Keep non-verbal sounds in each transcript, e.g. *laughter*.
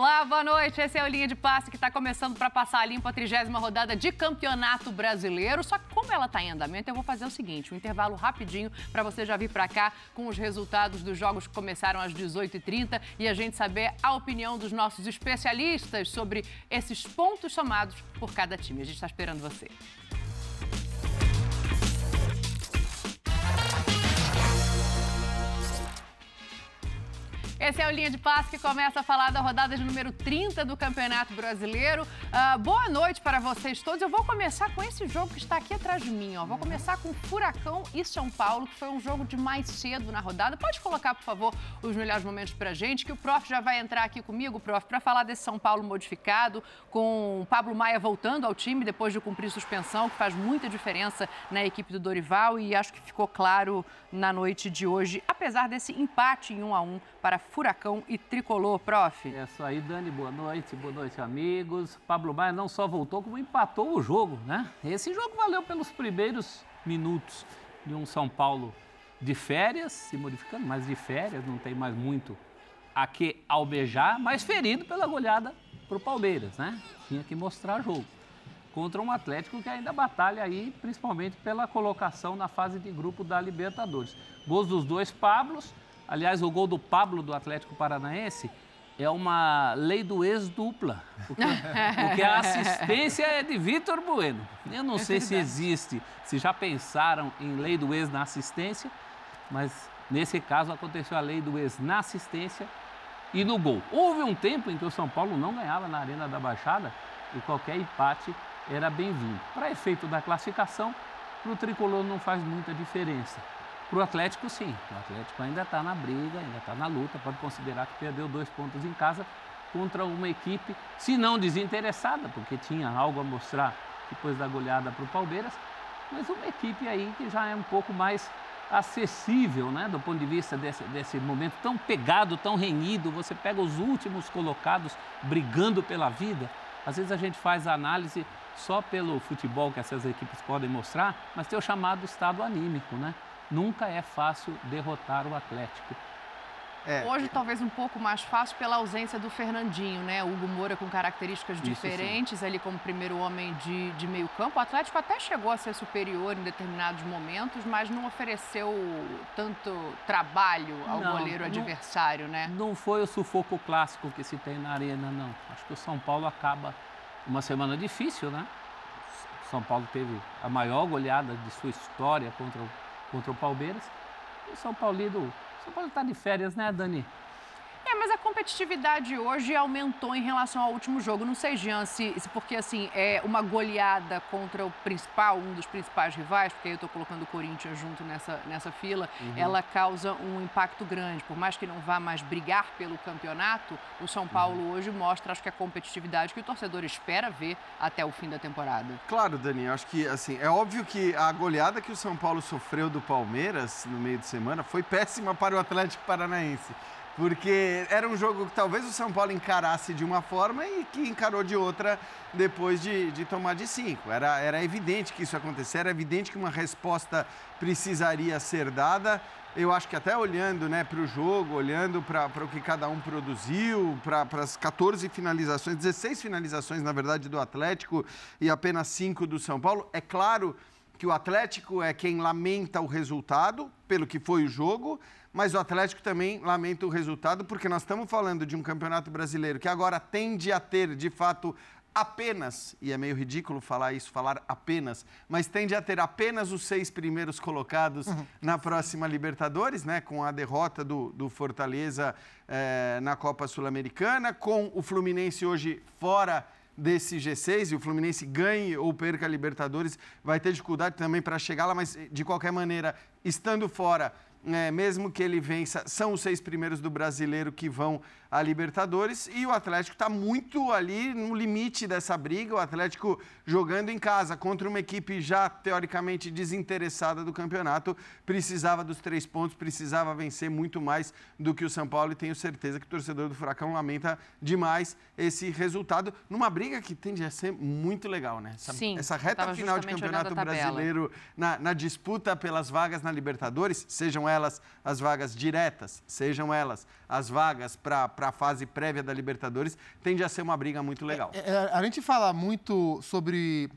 Olá, boa noite. Esse é o Linha de Passe que está começando para passar limpo a trigésima rodada de Campeonato Brasileiro. Só que como ela está em andamento, eu vou fazer o seguinte, um intervalo rapidinho para você já vir para cá com os resultados dos jogos que começaram às 18h30 e a gente saber a opinião dos nossos especialistas sobre esses pontos somados por cada time. A gente está esperando você. Esse é o Linha de Passe que começa a falar da rodada de número 30 do Campeonato Brasileiro. Uh, boa noite para vocês todos. Eu vou começar com esse jogo que está aqui atrás de mim. Ó. Vou começar com Furacão e São Paulo, que foi um jogo de mais cedo na rodada. Pode colocar, por favor, os melhores momentos para gente, que o Prof já vai entrar aqui comigo, Prof, para falar desse São Paulo modificado, com Pablo Maia voltando ao time depois de cumprir suspensão, que faz muita diferença na equipe do Dorival e acho que ficou claro na noite de hoje, apesar desse empate em 1 a 1 para Furacão e Tricolor, prof. É isso aí, Dani, boa noite, boa noite, amigos. Pablo Maia não só voltou, como empatou o jogo, né? Esse jogo valeu pelos primeiros minutos de um São Paulo de férias, se modificando, mas de férias, não tem mais muito a que almejar, mas ferido pela goleada para o Palmeiras, né? Tinha que mostrar jogo. Contra um Atlético que ainda batalha aí, principalmente pela colocação na fase de grupo da Libertadores. Gols dos dois Pablos, Aliás, o gol do Pablo do Atlético Paranaense é uma lei do ex dupla, porque, porque a assistência é de Vitor Bueno. Eu não é sei verdade. se existe, se já pensaram em lei do ex na assistência, mas nesse caso aconteceu a lei do ex na assistência e no gol. Houve um tempo em que o São Paulo não ganhava na Arena da Baixada e qualquer empate era bem-vindo. Para efeito da classificação, para o tricolor não faz muita diferença. Para o Atlético, sim. O Atlético ainda está na briga, ainda está na luta. Pode considerar que perdeu dois pontos em casa contra uma equipe, se não desinteressada, porque tinha algo a mostrar depois da goleada para o Palmeiras, mas uma equipe aí que já é um pouco mais acessível, né, do ponto de vista desse, desse momento tão pegado, tão renhido. Você pega os últimos colocados brigando pela vida. Às vezes a gente faz a análise só pelo futebol que essas equipes podem mostrar, mas tem o chamado estado anímico, né? Nunca é fácil derrotar o Atlético. É. Hoje talvez um pouco mais fácil pela ausência do Fernandinho, né? Hugo Moura com características Isso diferentes sim. ali como primeiro homem de, de meio campo. O Atlético até chegou a ser superior em determinados momentos, mas não ofereceu tanto trabalho ao não, goleiro adversário, não, né? Não foi o sufoco clássico que se tem na arena, não. Acho que o São Paulo acaba uma semana difícil, né? São Paulo teve a maior goleada de sua história contra o contra o Palmeiras. O São São Paulo está de férias, né, Dani? É, mas a competitividade hoje aumentou em relação ao último jogo. Não sei, Jean, se, se porque assim, é uma goleada contra o principal, um dos principais rivais, porque aí eu estou colocando o Corinthians junto nessa, nessa fila, uhum. ela causa um impacto grande. Por mais que não vá mais brigar pelo campeonato, o São Paulo uhum. hoje mostra, acho que a competitividade que o torcedor espera ver até o fim da temporada. Claro, Dani, acho que assim, é óbvio que a goleada que o São Paulo sofreu do Palmeiras no meio de semana foi péssima para o Atlético Paranaense porque era um jogo que talvez o São Paulo encarasse de uma forma e que encarou de outra depois de, de tomar de cinco. Era, era evidente que isso acontecia, era evidente que uma resposta precisaria ser dada. Eu acho que até olhando né, para o jogo, olhando para o que cada um produziu, para as 14 finalizações, 16 finalizações, na verdade, do Atlético e apenas 5 do São Paulo, é claro que o Atlético é quem lamenta o resultado, pelo que foi o jogo, mas o Atlético também lamenta o resultado, porque nós estamos falando de um campeonato brasileiro que agora tende a ter, de fato, apenas, e é meio ridículo falar isso, falar apenas, mas tende a ter apenas os seis primeiros colocados uhum. na próxima Libertadores, né? Com a derrota do, do Fortaleza eh, na Copa Sul-Americana, com o Fluminense hoje fora desse G6 e o Fluminense ganhe ou perca a Libertadores, vai ter dificuldade também para chegar lá, mas de qualquer maneira, estando fora é, mesmo que ele vença, são os seis primeiros do brasileiro que vão a Libertadores e o Atlético está muito ali no limite dessa briga. O Atlético jogando em casa contra uma equipe já teoricamente desinteressada do campeonato, precisava dos três pontos, precisava vencer muito mais do que o São Paulo e tenho certeza que o torcedor do Furacão lamenta demais esse resultado numa briga que tende a ser muito legal, né? Essa, Sim, essa reta final de campeonato brasileiro na, na disputa pelas vagas na Libertadores, sejam elas as vagas diretas, sejam elas as vagas para a fase prévia da Libertadores, tende a ser uma briga muito legal. É, é, a gente fala muito sobre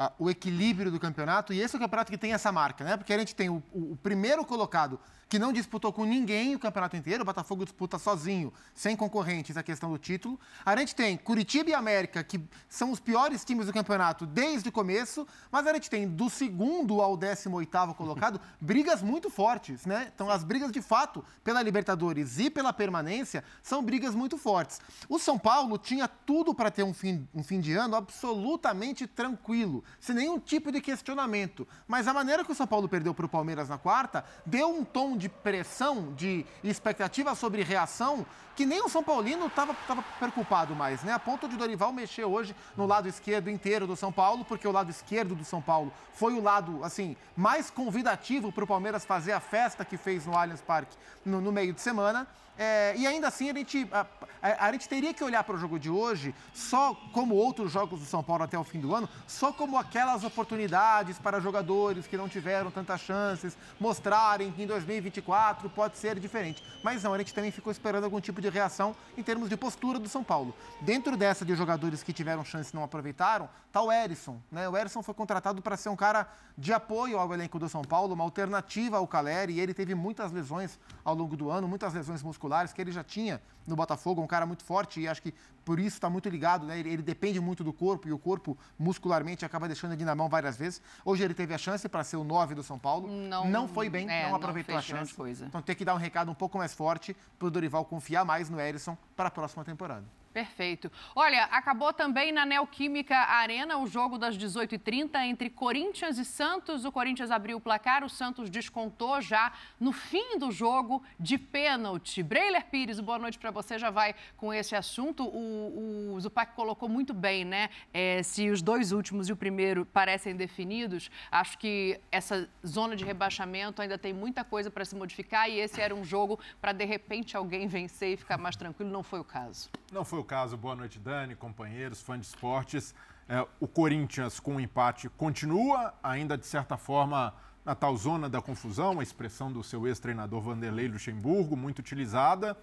ah, o equilíbrio do campeonato, e esse é o campeonato que tem essa marca, né? Porque a gente tem o, o, o primeiro colocado que não disputou com ninguém o campeonato inteiro. O Botafogo disputa sozinho, sem concorrentes, a questão do título. A gente tem Curitiba e América, que são os piores times do campeonato desde o começo, mas a gente tem do segundo ao 18 colocado *laughs* brigas muito fortes, né? Então, as brigas de fato pela Libertadores e pela permanência são brigas muito fortes. O São Paulo tinha tudo para ter um fim, um fim de ano absolutamente tranquilo, sem nenhum tipo de questionamento. Mas a maneira que o São Paulo perdeu para o Palmeiras na quarta deu um tom de pressão, de expectativa sobre reação, que nem o São Paulino estava preocupado mais, né? A ponto de Dorival mexer hoje no lado esquerdo inteiro do São Paulo, porque o lado esquerdo do São Paulo foi o lado, assim, mais convidativo para o Palmeiras fazer a festa que fez no Allianz Parque no, no meio de semana. É, e ainda assim, a gente, a, a, a gente teria que olhar para o jogo de hoje só como outros jogos do São Paulo até o fim do ano, só como aquelas oportunidades para jogadores que não tiveram tantas chances mostrarem que em 2024 pode ser diferente. Mas não, a gente também ficou esperando algum tipo de reação em termos de postura do São Paulo. Dentro dessa de jogadores que tiveram chance e não aproveitaram, está o Erisson. Né? O Erisson foi contratado para ser um cara de apoio ao elenco do São Paulo, uma alternativa ao Caleri, e ele teve muitas lesões ao longo do ano, muitas lesões musculares que ele já tinha no Botafogo, um cara muito forte e acho que por isso está muito ligado, né? Ele, ele, depende muito do corpo e o corpo muscularmente acaba deixando ele na mão várias vezes. Hoje ele teve a chance para ser o 9 do São Paulo, não, não foi bem, é, não aproveitou não a chance. Então tem que dar um recado um pouco mais forte para o Dorival confiar mais no Erisson para a próxima temporada. Perfeito. Olha, acabou também na Neoquímica Arena o jogo das 18h30 entre Corinthians e Santos. O Corinthians abriu o placar, o Santos descontou já no fim do jogo de pênalti. Breiler Pires, boa noite para você, já vai com esse assunto. O, o Zupac colocou muito bem, né? É, se os dois últimos e o primeiro parecem definidos, acho que essa zona de rebaixamento ainda tem muita coisa para se modificar e esse era um jogo para de repente alguém vencer e ficar mais tranquilo. Não foi o caso. Não foi o caso. Boa noite, Dani, companheiros, fãs de esportes. É, o Corinthians, com o empate, continua ainda, de certa forma, na tal zona da confusão, a expressão do seu ex-treinador Vanderlei Luxemburgo, muito utilizada.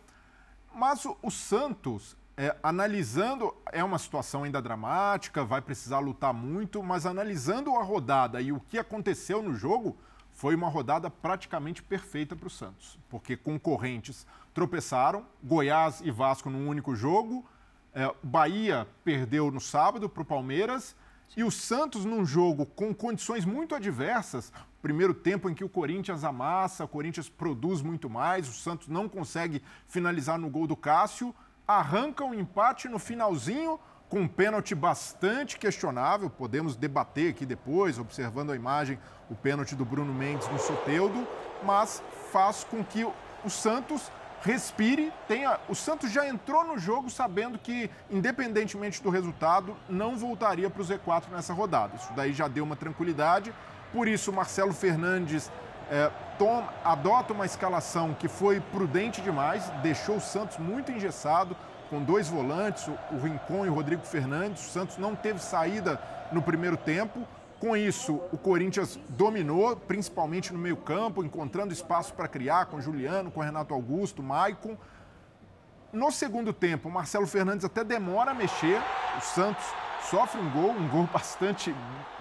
Mas o, o Santos, é, analisando, é uma situação ainda dramática, vai precisar lutar muito, mas analisando a rodada e o que aconteceu no jogo, foi uma rodada praticamente perfeita para o Santos, porque concorrentes tropeçaram, Goiás e Vasco num único jogo, é, Bahia perdeu no sábado para o Palmeiras e o Santos num jogo com condições muito adversas. Primeiro tempo em que o Corinthians amassa, o Corinthians produz muito mais, o Santos não consegue finalizar no gol do Cássio, arranca um empate no finalzinho com um pênalti bastante questionável. Podemos debater aqui depois, observando a imagem, o pênalti do Bruno Mendes no Soteudo, mas faz com que o Santos respire, tenha. O Santos já entrou no jogo sabendo que, independentemente do resultado, não voltaria para o Z4 nessa rodada. Isso daí já deu uma tranquilidade. Por isso, Marcelo Fernandes é, toma, adota uma escalação que foi prudente demais, deixou o Santos muito engessado, com dois volantes, o Rincon e o Rodrigo Fernandes. O Santos não teve saída no primeiro tempo. Com isso, o Corinthians dominou, principalmente no meio-campo, encontrando espaço para criar com Juliano, com Renato Augusto, Maicon. No segundo tempo, o Marcelo Fernandes até demora a mexer. O Santos sofre um gol, um gol *laughs* bastante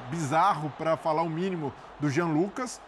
bizarro, para falar o mínimo, do Jean Lucas.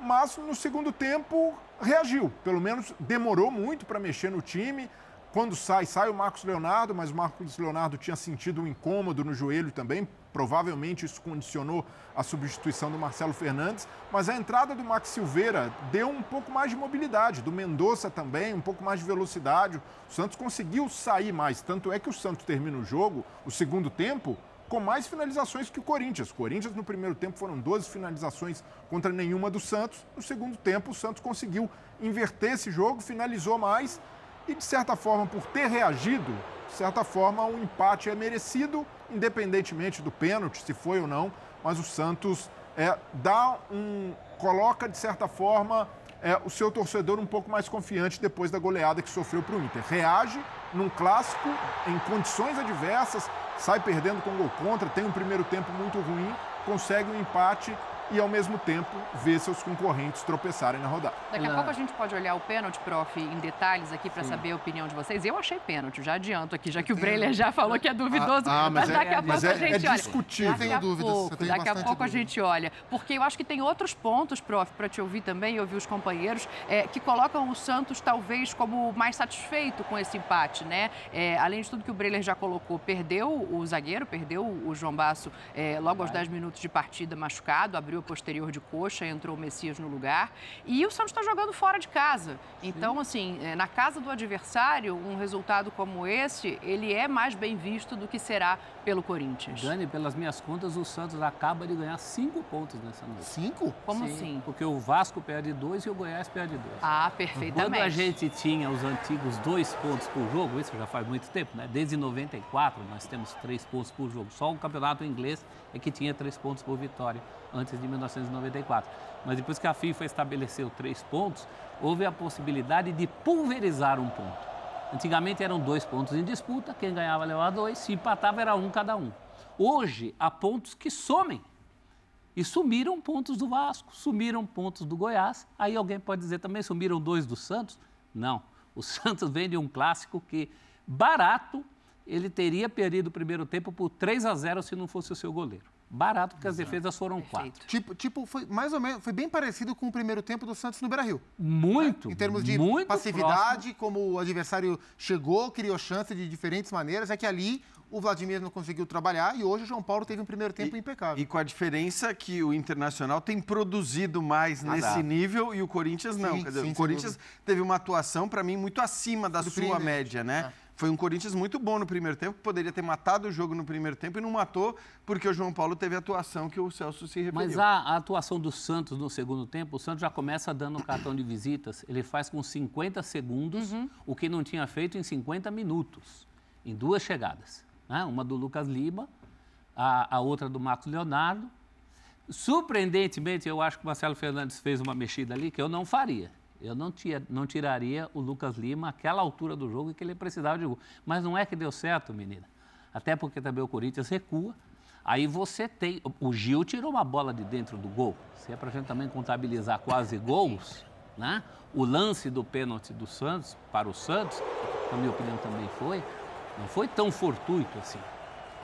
Mas no segundo tempo reagiu, pelo menos demorou muito para mexer no time. Quando sai, sai o Marcos Leonardo, mas o Marcos Leonardo tinha sentido um incômodo no joelho também. Provavelmente isso condicionou a substituição do Marcelo Fernandes. Mas a entrada do Max Silveira deu um pouco mais de mobilidade, do Mendonça também, um pouco mais de velocidade. O Santos conseguiu sair mais. Tanto é que o Santos termina o jogo, o segundo tempo, com mais finalizações que o Corinthians. O Corinthians, no primeiro tempo, foram 12 finalizações contra nenhuma do Santos. No segundo tempo, o Santos conseguiu inverter esse jogo, finalizou mais e, de certa forma, por ter reagido, de certa forma, um empate é merecido, independentemente do pênalti, se foi ou não, mas o Santos é, dá um. coloca, de certa forma, é, o seu torcedor um pouco mais confiante depois da goleada que sofreu para o Inter. Reage num clássico, em condições adversas, sai perdendo com gol contra, tem um primeiro tempo muito ruim, consegue um empate e, ao mesmo tempo, ver seus concorrentes tropeçarem na rodada. Daqui a pouco a gente pode olhar o pênalti, prof, em detalhes aqui para saber a opinião de vocês. Eu achei pênalti, já adianto aqui, já que o Breiler já falou que é duvidoso. Ah, ah, mas mas, é- daqui a mas pouco é- a gente é olha. discutível. Daqui a dúvidas, pouco, tenho daqui a pouco a dúvida. gente olha. Porque eu acho que tem outros pontos, prof, para te ouvir também e ouvir os companheiros, é, que colocam o Santos talvez como mais satisfeito com esse empate, né? É, além de tudo que o Breiler já colocou, perdeu o zagueiro, perdeu o João Basso é, logo aos 10 minutos de partida machucado, abriu a posterior de coxa, entrou o Messias no lugar. E o Santos está jogando fora de casa. Então, assim, é, na casa do adversário, um resultado como esse, ele é mais bem visto do que será pelo Corinthians. Dani, pelas minhas contas, o Santos acaba de ganhar cinco pontos nessa noite. Cinco? Como Sim, assim? Porque o Vasco perde dois e o Goiás perde dois. Ah, Quando perfeitamente. a gente tinha os antigos dois pontos por jogo, isso já faz muito tempo, né? Desde 94 nós temos três pontos por jogo. Só o campeonato inglês é que tinha três pontos por vitória antes de 1994. Mas depois que a FIFA estabeleceu três pontos, houve a possibilidade de pulverizar um ponto. Antigamente eram dois pontos em disputa, quem ganhava levava dois, se empatava era um cada um. Hoje há pontos que somem. E sumiram pontos do Vasco, sumiram pontos do Goiás. Aí alguém pode dizer também sumiram dois do Santos? Não. O *laughs* Santos vem de um clássico que, barato, ele teria perdido o primeiro tempo por 3 a 0 se não fosse o seu goleiro. Barato, porque as defesas foram quatro. Perfeito. Tipo, tipo, foi mais ou menos, foi bem parecido com o primeiro tempo do Santos no Beira-Rio. Muito, Em termos de muito passividade, como o adversário chegou, criou chance de diferentes maneiras, é que ali o Vladimir não conseguiu trabalhar e hoje o João Paulo teve um primeiro tempo impecável. E com a diferença que o Internacional tem produzido mais nesse dá. nível e o Corinthians não. Sim, dizer, sim, o Corinthians teve uma atuação, para mim, muito acima da sua média, né? É. Foi um Corinthians muito bom no primeiro tempo, que poderia ter matado o jogo no primeiro tempo e não matou, porque o João Paulo teve a atuação que o Celso se referiu. Mas a, a atuação do Santos no segundo tempo, o Santos já começa dando um cartão de visitas. Ele faz com 50 segundos o que não tinha feito em 50 minutos, em duas chegadas. né? Uma do Lucas Lima, a, a outra do Marcos Leonardo. Surpreendentemente, eu acho que o Marcelo Fernandes fez uma mexida ali que eu não faria. Eu não, tia- não tiraria o Lucas Lima àquela altura do jogo em que ele precisava de gol. Mas não é que deu certo, menina. Até porque também o Corinthians recua. Aí você tem. O Gil tirou uma bola de dentro do gol. Se é para a gente também contabilizar quase gols, né? O lance do pênalti do Santos para o Santos, na minha opinião também foi, não foi tão fortuito assim.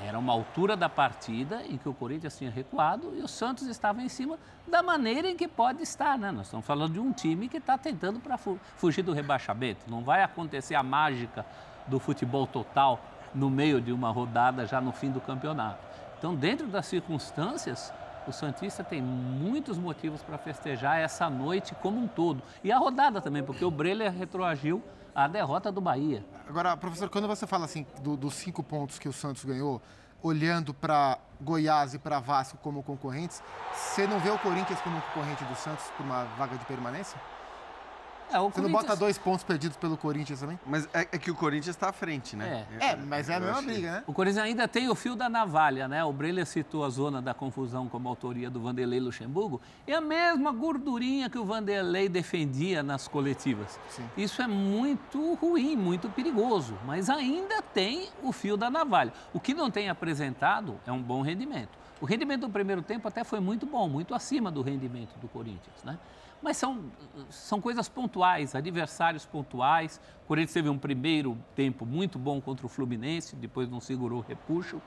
Era uma altura da partida em que o Corinthians tinha recuado e o Santos estava em cima da maneira em que pode estar, né? Nós estamos falando de um time que está tentando para fugir do rebaixamento. Não vai acontecer a mágica do futebol total no meio de uma rodada já no fim do campeonato. Então, dentro das circunstâncias, o Santista tem muitos motivos para festejar essa noite como um todo. E a rodada também, porque o Breler retroagiu à derrota do Bahia. Agora, professor, quando você fala assim do- dos cinco pontos que o Santos ganhou, olhando para Goiás e para Vasco como concorrentes, você não vê o Corinthians como concorrente do Santos por uma vaga de permanência? É, o Você não Corinthians- bota dois pontos perdidos pelo Corinthians também? Mas é, é que o Corinthians está à frente, né? É, mas é a Eu mesma achei. briga, né? O Corinthians ainda tem o fio da navalha, né? O Breler citou a zona da confusão como autoria do Vanderlei Luxemburgo. É a mesma gordurinha que o Vanderlei defendia nas coletivas. Sim. Isso é muito ruim, muito perigoso, mas ainda tem o fio da navalha. O que não tem apresentado é um bom rendimento. O rendimento do primeiro tempo até foi muito bom, muito acima do rendimento do Corinthians, né? Mas são, são coisas pontuais, adversários pontuais. O Corinthians teve um primeiro tempo muito bom contra o Fluminense, depois não segurou o repuxo.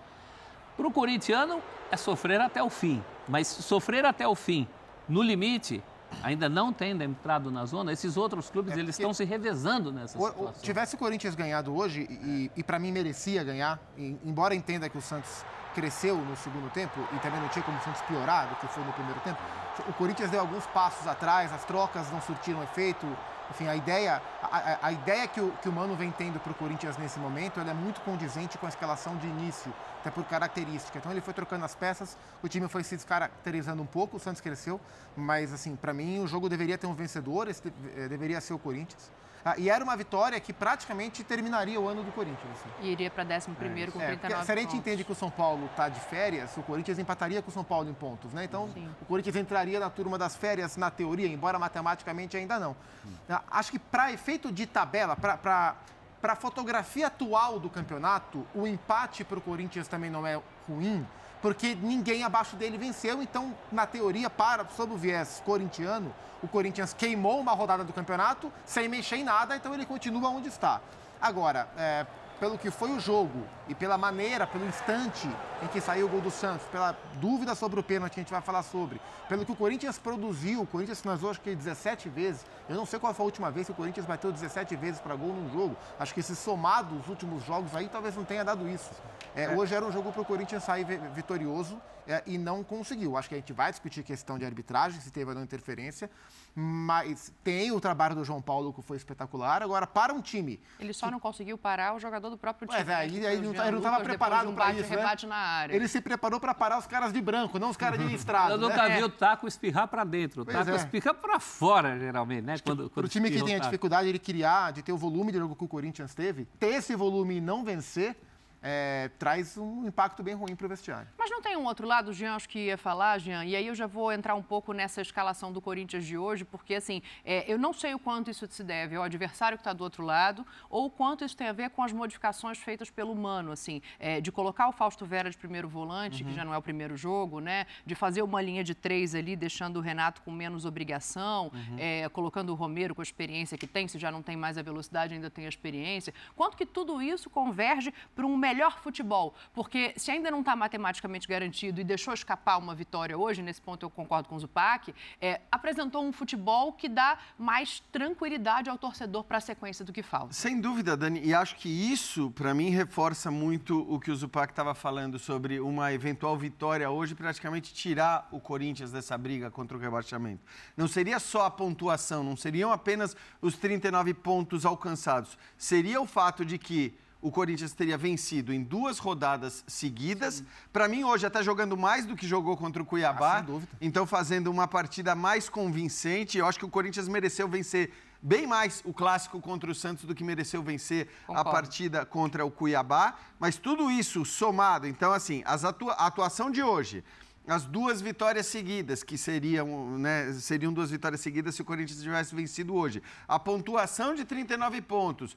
Para o corintiano, é sofrer até o fim. Mas sofrer até o fim, no limite, ainda não tendo entrado na zona, esses outros clubes É eles estão se revezando nessa o- situação. tivesse o Corinthians ganhado hoje, e, e para mim merecia ganhar, e- embora entenda que o Santos cresceu no segundo tempo e também não tinha como o Santos piorar do que foi no primeiro tempo, o Corinthians deu alguns passos atrás, as trocas não surtiram efeito. Enfim, a ideia, a, a- ideia que, o, que o Mano vem tendo para o Corinthians nesse momento é muito condizente com a escalação de início, até por característica. Então ele foi trocando as peças, o time foi se descaracterizando um pouco, o Santos cresceu, mas assim, para mim o jogo deveria ter um vencedor, esse eh, deveria ser o Corinthians. Ah, e era uma vitória que praticamente terminaria o ano do Corinthians. Assim. E iria para 11 primeiro com É, porque 39 se a gente pontos. entende que o São Paulo está de férias, o Corinthians empataria com o São Paulo em pontos, né? Então, Sim. o Corinthians entraria na turma das férias na teoria, embora matematicamente ainda não. Ah, Acho que para efeito de tabela, para a fotografia atual do campeonato, o empate para o Corinthians também não é ruim, porque ninguém abaixo dele venceu. Então, na teoria, para sob o viés corintiano, o Corinthians queimou uma rodada do campeonato sem mexer em nada, então ele continua onde está. Agora, é, pelo que foi o jogo e pela maneira, pelo instante em que saiu o gol do Santos, pela dúvida sobre o pênalti que a gente vai falar sobre, pelo que o Corinthians produziu, o Corinthians finalizou acho que 17 vezes. Eu não sei qual foi a última vez que o Corinthians bateu 17 vezes para gol num jogo. Acho que se somado os últimos jogos aí, talvez não tenha dado isso. É, é. Hoje era um jogo para o Corinthians sair vitorioso é, e não conseguiu. Acho que a gente vai discutir questão de arbitragem, se teve ou não interferência, mas tem o trabalho do João Paulo que foi espetacular. Agora, para um time. Ele só que... não conseguiu parar o jogador do próprio time. Mas, é, ele, ele, não estava preparado para isso. Né? na área. Ele se preparou para parar os caras de branco, não os caras de *laughs* estrada. Eu nunca né? vi o taco espirrar para dentro. O taco é. espirra para fora, geralmente, né? Quando, quando o time que tem a dificuldade de criar, de ter o volume de jogo que o Corinthians teve, ter esse volume e não vencer é, traz um impacto bem ruim para o vestiário. Mas não tem um outro lado, Jean, acho que ia falar, Jean, e aí eu já vou entrar um pouco nessa escalação do Corinthians de hoje, porque assim, é, eu não sei o quanto isso se deve ao adversário que está do outro lado, ou o quanto isso tem a ver com as modificações feitas pelo Mano, assim, é, de colocar o Fausto Vera de primeiro volante, uhum. que já não é o primeiro jogo, né? De fazer uma linha de três ali, deixando o Renato com menos obrigação, uhum. é, colocando o Romero com a experiência que tem, se já não tem mais a velocidade, ainda tem a experiência. Quanto que tudo isso converge para um melhor futebol. Porque se ainda não está matematicamente garantido e deixou escapar uma vitória hoje, nesse ponto eu concordo com o Zupac, é, apresentou um futebol que dá mais tranquilidade ao torcedor para a sequência do que falta. Sem dúvida, Dani. E acho que isso, para mim, reforça muito o que o Zupac estava falando sobre uma eventual vitória hoje, praticamente tirar o Corinthians dessa briga contra o rebaixamento. Não seria só a pontuação, não seriam apenas os 39 pontos alcançados. Seria o fato de que o Corinthians teria vencido em duas rodadas seguidas. Para mim, hoje, até jogando mais do que jogou contra o Cuiabá. Ah, sem dúvida. Então, fazendo uma partida mais convincente. Eu acho que o Corinthians mereceu vencer bem mais o clássico contra o Santos do que mereceu vencer Concordo. a partida contra o Cuiabá. Mas tudo isso somado. Então, assim, atua a atuação de hoje as duas vitórias seguidas, que seriam, né, seriam duas vitórias seguidas se o Corinthians tivesse vencido hoje. A pontuação de 39 pontos,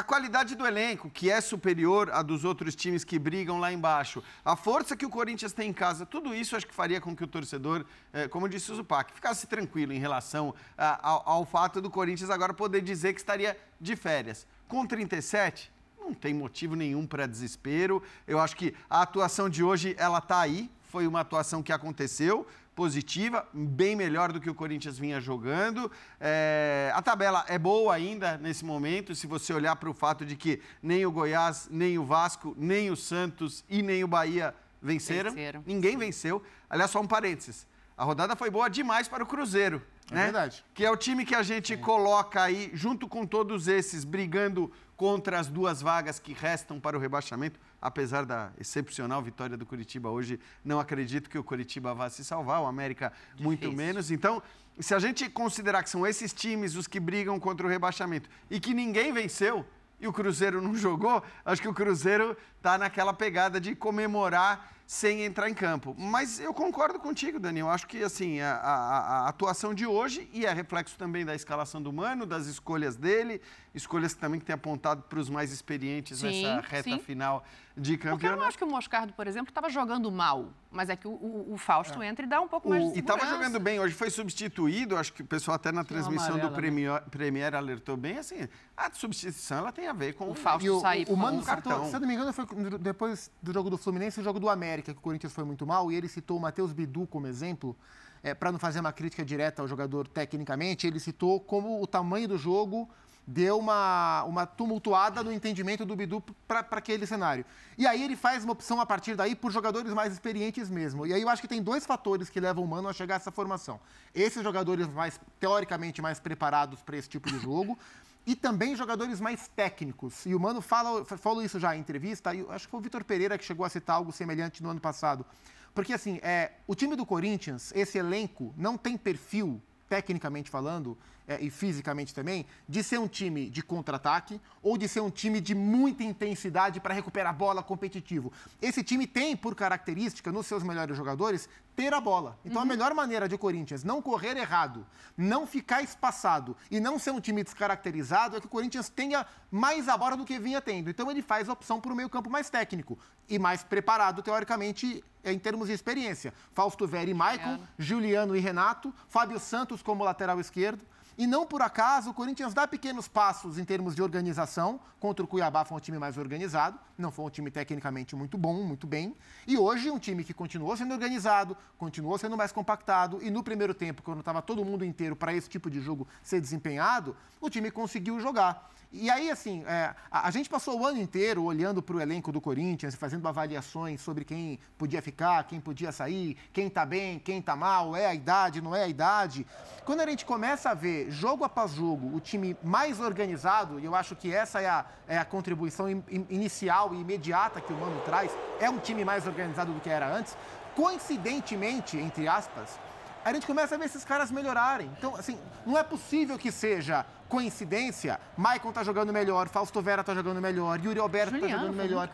a qualidade do elenco, que é superior à dos outros times que brigam lá embaixo, a força que o Corinthians tem em casa, tudo isso acho que faria com que o torcedor, eh, como disse o Zupac, ficasse tranquilo em relação ao, ao fato do Corinthians agora poder dizer que estaria de férias. Com 37, não tem motivo nenhum para desespero. Eu acho que a atuação de hoje, ela está aí, foi uma atuação que aconteceu positiva, bem melhor do que o Corinthians vinha jogando. É, a tabela é boa ainda nesse momento, se você olhar para o fato de que nem o Goiás, nem o Vasco, nem o Santos e nem o Bahia venceram. venceram. Ninguém venceu. Aliás, só um parênteses. A rodada foi boa demais para o Cruzeiro. É né? verdade. Que é o time que a gente é. coloca aí, junto com todos esses, brigando contra as duas vagas que restam para o rebaixamento apesar da excepcional vitória do Curitiba hoje, não acredito que o Curitiba vá se salvar, o América Difícil. muito menos. Então, se a gente considerar que são esses times os que brigam contra o rebaixamento e que ninguém venceu e o Cruzeiro não jogou, acho que o Cruzeiro está naquela pegada de comemorar sem entrar em campo. Mas eu concordo contigo, Daniel. Acho que assim a, a, a, atuação de hoje e é reflexo também da escalação do Mano, das escolhas dele, escolhas que também que tem apontado para os mais experientes sim, nessa reta sim. final de campeonato. Porque eu não acho que o Moscardo, por exemplo, estava jogando mal, mas é que o, o, o Fausto é. entra e dá um pouco o, mais de segurança. E estava jogando bem. Hoje foi substituído, acho que o pessoal até na transmissão amarela, do Premier, né? Premier alertou bem, assim, a substituição ela tem a ver com o Fausto o, sair o, o Mano cartão. Se eu não me engano, foi depois do jogo do Fluminense, o jogo do América, que o Corinthians foi muito mal, e ele citou o Matheus Bidu como exemplo. É, para não fazer uma crítica direta ao jogador tecnicamente, ele citou como o tamanho do jogo deu uma, uma tumultuada no entendimento do Bidu para aquele cenário. E aí ele faz uma opção a partir daí por jogadores mais experientes mesmo. E aí eu acho que tem dois fatores que levam o Mano a chegar a essa formação. Esses jogadores mais, teoricamente, mais preparados para esse tipo de jogo. *laughs* e também jogadores mais técnicos. E o Mano fala, falou isso já em entrevista, e acho que foi o Vitor Pereira que chegou a citar algo semelhante no ano passado. Porque, assim, é, o time do Corinthians, esse elenco, não tem perfil tecnicamente falando, é, e fisicamente também, de ser um time de contra-ataque ou de ser um time de muita intensidade para recuperar a bola competitivo. Esse time tem, por característica, nos seus melhores jogadores, ter a bola. Então, a melhor maneira de o Corinthians não correr errado, não ficar espaçado e não ser um time descaracterizado é que o Corinthians tenha mais a bola do que vinha tendo. Então, ele faz a opção por um meio-campo mais técnico e mais preparado, teoricamente, em termos de experiência. Fausto Vera e Maicon, Juliano e Renato, Fábio Santos como lateral esquerdo. E não por acaso, o Corinthians dá pequenos passos em termos de organização. Contra o Cuiabá foi um time mais organizado, não foi um time tecnicamente muito bom, muito bem. E hoje, um time que continuou sendo organizado, continuou sendo mais compactado. E no primeiro tempo, quando estava todo mundo inteiro para esse tipo de jogo ser desempenhado, o time conseguiu jogar. E aí, assim, é, a, a, gente passou o ano inteiro olhando para o elenco do Corinthians, fazendo avaliações sobre quem podia ficar, quem podia sair, quem está bem, quem está mal, é a idade, não é a idade. Quando a gente começa a ver, jogo após jogo, o time mais organizado, e eu acho que essa é a, é a contribuição in, in, inicial e imediata que o Mano traz, é um time mais organizado do que era antes, coincidentemente, entre aspas, a gente começa a ver esses caras melhorarem. Então, assim, não é possível que seja coincidência, Maicon tá jogando melhor, Fausto Vera tá jogando melhor, Yuri Alberto Juliano, tá jogando melhor.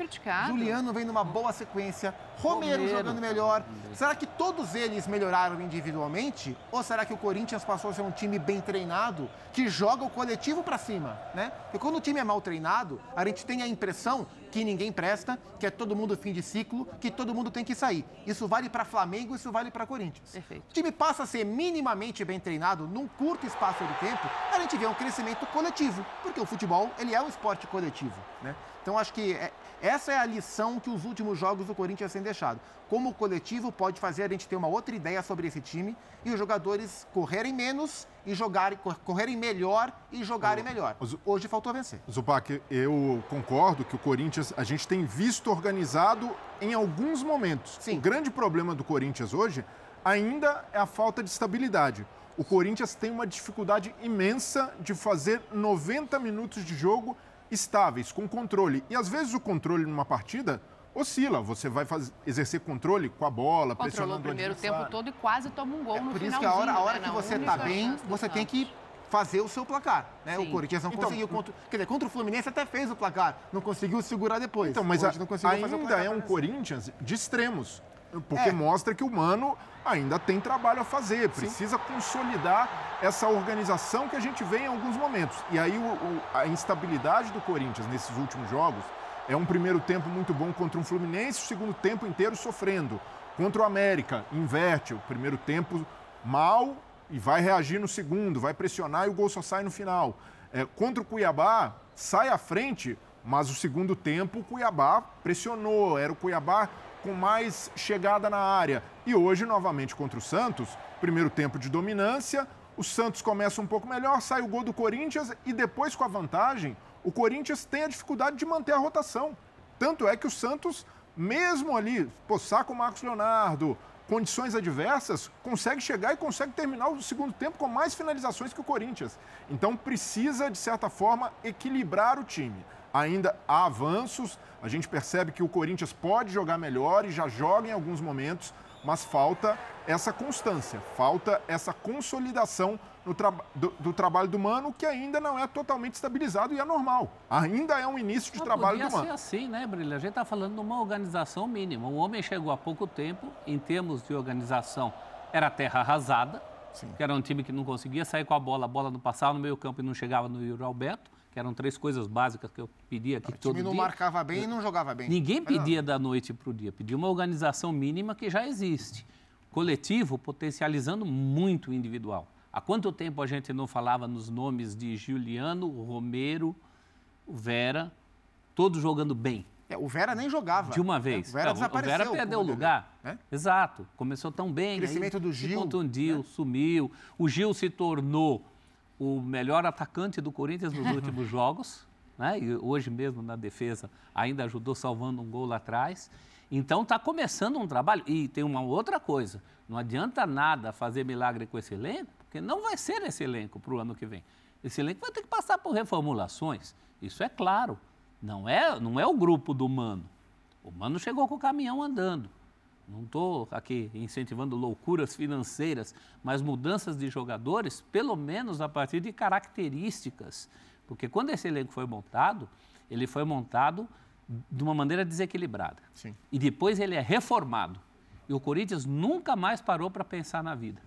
Juliano vem numa boa sequência, Romero, Romero, jogando melhor. Será que todos eles melhoraram individualmente? Ou será que o Corinthians passou a ser um time bem treinado que joga o coletivo para cima, né? Porque quando o time é mal treinado, a gente tem a impressão que ninguém presta, que é todo mundo fim de ciclo, que todo mundo tem que sair. Isso vale para Flamengo, isso vale para Corinthians. Perfeito. O time passa a ser minimamente bem treinado num curto espaço de tempo, a gente vê um crescimento coletivo, porque o futebol ele é um esporte coletivo, né? Então acho que é, essa é a lição que os últimos jogos do Corinthians têm deixado. Como o coletivo pode fazer a gente ter uma outra ideia sobre esse time e os jogadores correrem menos e jogarem, correrem melhor e jogarem melhor. Hoje faltou vencer. Zupac, eu concordo que o Corinthians, a gente tem visto organizado em alguns momentos. Sim. O grande problema do Corinthians hoje ainda é a falta de estabilidade. O Corinthians tem uma dificuldade imensa de fazer 90 minutos de jogo estáveis, com controle. E às vezes o controle numa partida oscila. Você vai fazer, exercer controle com a bola, Controlou pressionando o primeiro o tempo todo e quase toma um gol é, no Por isso que a hora, a hora né? que você está bem, você tem que fazer o seu placar. Né? O Corinthians não então, conseguiu. Contra, quer dizer, contra o Fluminense até fez o placar, não conseguiu segurar depois. Então, mas a, ainda é um Corinthians de extremos. Porque é. mostra que o Mano ainda tem trabalho a fazer, precisa Sim. consolidar essa organização que a gente vê em alguns momentos. E aí o, o, a instabilidade do Corinthians nesses últimos jogos é um primeiro tempo muito bom contra um Fluminense, o segundo tempo inteiro sofrendo. Contra o América, inverte o primeiro tempo mal e vai reagir no segundo, vai pressionar e o gol só sai no final. É, contra o Cuiabá, sai à frente, mas o segundo tempo o Cuiabá pressionou, era o Cuiabá com mais chegada na área. E hoje, novamente, contra o Santos, primeiro tempo de dominância, o Santos começa um pouco melhor, sai o gol do Corinthians e depois, com a vantagem, o Corinthians tem a dificuldade de manter a rotação. Tanto é que o Santos, mesmo ali, pô, saca o Marcos Leonardo, condições adversas, consegue chegar e consegue terminar o segundo tempo com mais finalizações que o Corinthians. Então precisa, de certa forma, equilibrar o time ainda há avanços. A gente percebe que o Corinthians pode jogar melhor e já joga em alguns momentos, mas falta essa constância, falta essa consolidação tra do, do, trabalho do Mano, que ainda não é totalmente estabilizado e é normal. Ainda é um início de trabalho do Mano. ser assim, né, Brilha? A gente está falando de uma organização mínima. O homem chegou há pouco tempo, em termos de organização, era terra arrasada, Sim. que era um time que não conseguia sair com a bola, a bola não passava no meio campo e não chegava no Yuri Alberto que eram três coisas básicas que eu pedia aqui o todo dia. O time não marcava bem e não jogava bem. Ninguém pedia da noite para o dia, pedia uma organização mínima que já existe. Coletivo potencializando muito o individual. Há quanto tempo a gente não falava nos nomes de Juliano, Romero, Vera, todos jogando bem? É, o Vera nem jogava. De uma vez. O Vera desapareceu. O Vera perdeu o lugar. É? Exato. Começou tão bem. O crescimento aí, do Gil. Se contundiu, né? sumiu. O Gil se tornou o melhor atacante do Corinthians nos últimos *laughs* jogos, né? E hoje mesmo na defesa ainda ajudou salvando um gol lá atrás. Então está começando um trabalho. E tem uma outra coisa: não adianta nada fazer milagre com esse elenco, porque não vai ser esse elenco para o ano que vem. Esse elenco vai ter que passar por reformulações. Isso é claro. Não é, não é o grupo do Mano. O Mano chegou com o caminhão andando. Não estou aqui incentivando loucuras financeiras, mas mudanças de jogadores, pelo menos a partir de características. Porque quando esse elenco foi montado, ele foi montado de uma maneira desequilibrada. Sim. E depois ele é reformado. E o Corinthians nunca mais parou para pensar na vida.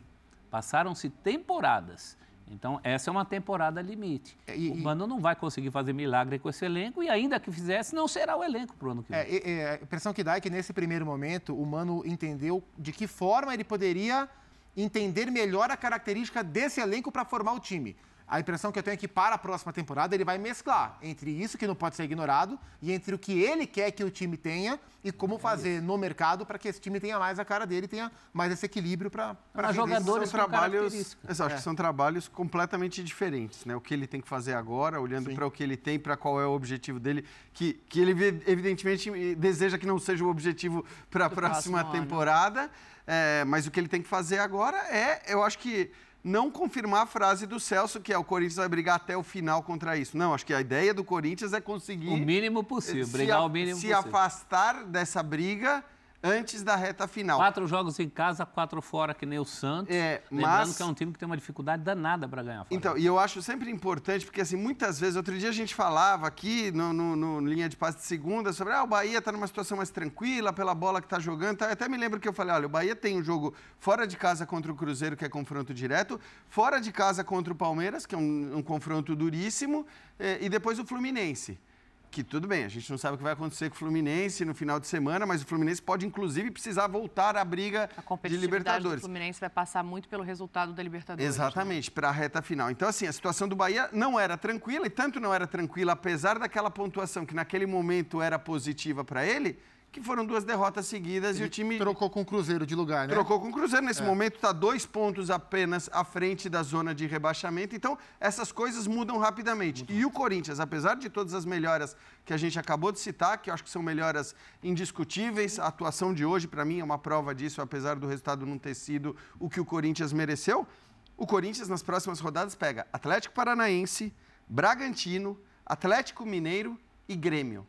Passaram-se temporadas. Então, essa é uma temporada limite. É, e- o Mano não vai conseguir fazer milagre com esse elenco e, ainda que fizesse, não será o elenco para o ano que vem. É, e a impressão que dá é que nesse primeiro momento o Mano entendeu de que forma ele poderia entender melhor a característica desse elenco para formar o time. A impressão que eu tenho é que para a próxima temporada ele vai mesclar entre isso que não pode ser ignorado e entre o que ele quer que o time tenha e como fazer no mercado para que esse time tenha mais a cara dele, tenha mais esse equilíbrio para render jogadores são com trabalhos. Exato, acho É. que são trabalhos completamente diferentes, né? O que ele tem que fazer agora, olhando para o que ele tem, para qual é o objetivo dele, que, que ele evidentemente deseja que não seja o objetivo para a próxima temporada, é, mas o que ele tem que fazer agora é, eu acho que não confirmar a frase do Celso que é o Corinthians vai brigar até o final contra isso. Não, acho que a ideia do Corinthians é conseguir O mínimo possível, se brigar a- o mínimo se possível. afastar dessa briga antes da reta final. Quatro jogos em casa, quatro fora, que nem o Santos. É, Lembrando mas- que é um time que tem uma dificuldade danada para ganhar fora. Então, e eu acho sempre importante, porque assim, muitas vezes, outro dia a gente falava aqui no, no- no linha de passe de segunda sobre ah, o Bahia está numa situação mais tranquila pela bola que está jogando. Tá? Até me lembro que eu falei, olha, o Bahia tem um jogo fora de casa contra o Cruzeiro, que é confronto direto, fora de casa contra o Palmeiras, que é um, um confronto duríssimo, eh, e depois o Fluminense. Que tudo bem, a gente não sabe o que vai acontecer com o Fluminense no final de semana, mas o Fluminense pode, inclusive, precisar voltar à briga A de Libertadores. do Fluminense vai passar muito pelo resultado da Libertadores. né? Exatamente, para a reta final. Então, assim, a situação do Bahia não era tranquila, e tanto não era tranquila, apesar daquela pontuação que naquele momento era positiva para ele, que foram duas derrotas seguidas e o time Trocou com o Cruzeiro de lugar, né? trocou com o Cruzeiro. Nesse momento está dois pontos apenas à frente da zona de rebaixamento. Então, essas coisas mudam rapidamente. E o Corinthians, apesar de todas as melhoras que a gente acabou de citar, que eu acho que são melhoras indiscutíveis, a atuação de hoje, para mim, é uma prova disso, apesar do resultado não ter sido o que o Corinthians mereceu. O Corinthians, nas próximas rodadas, pega Atlético Paranaense, Bragantino, Atlético Mineiro e Grêmio.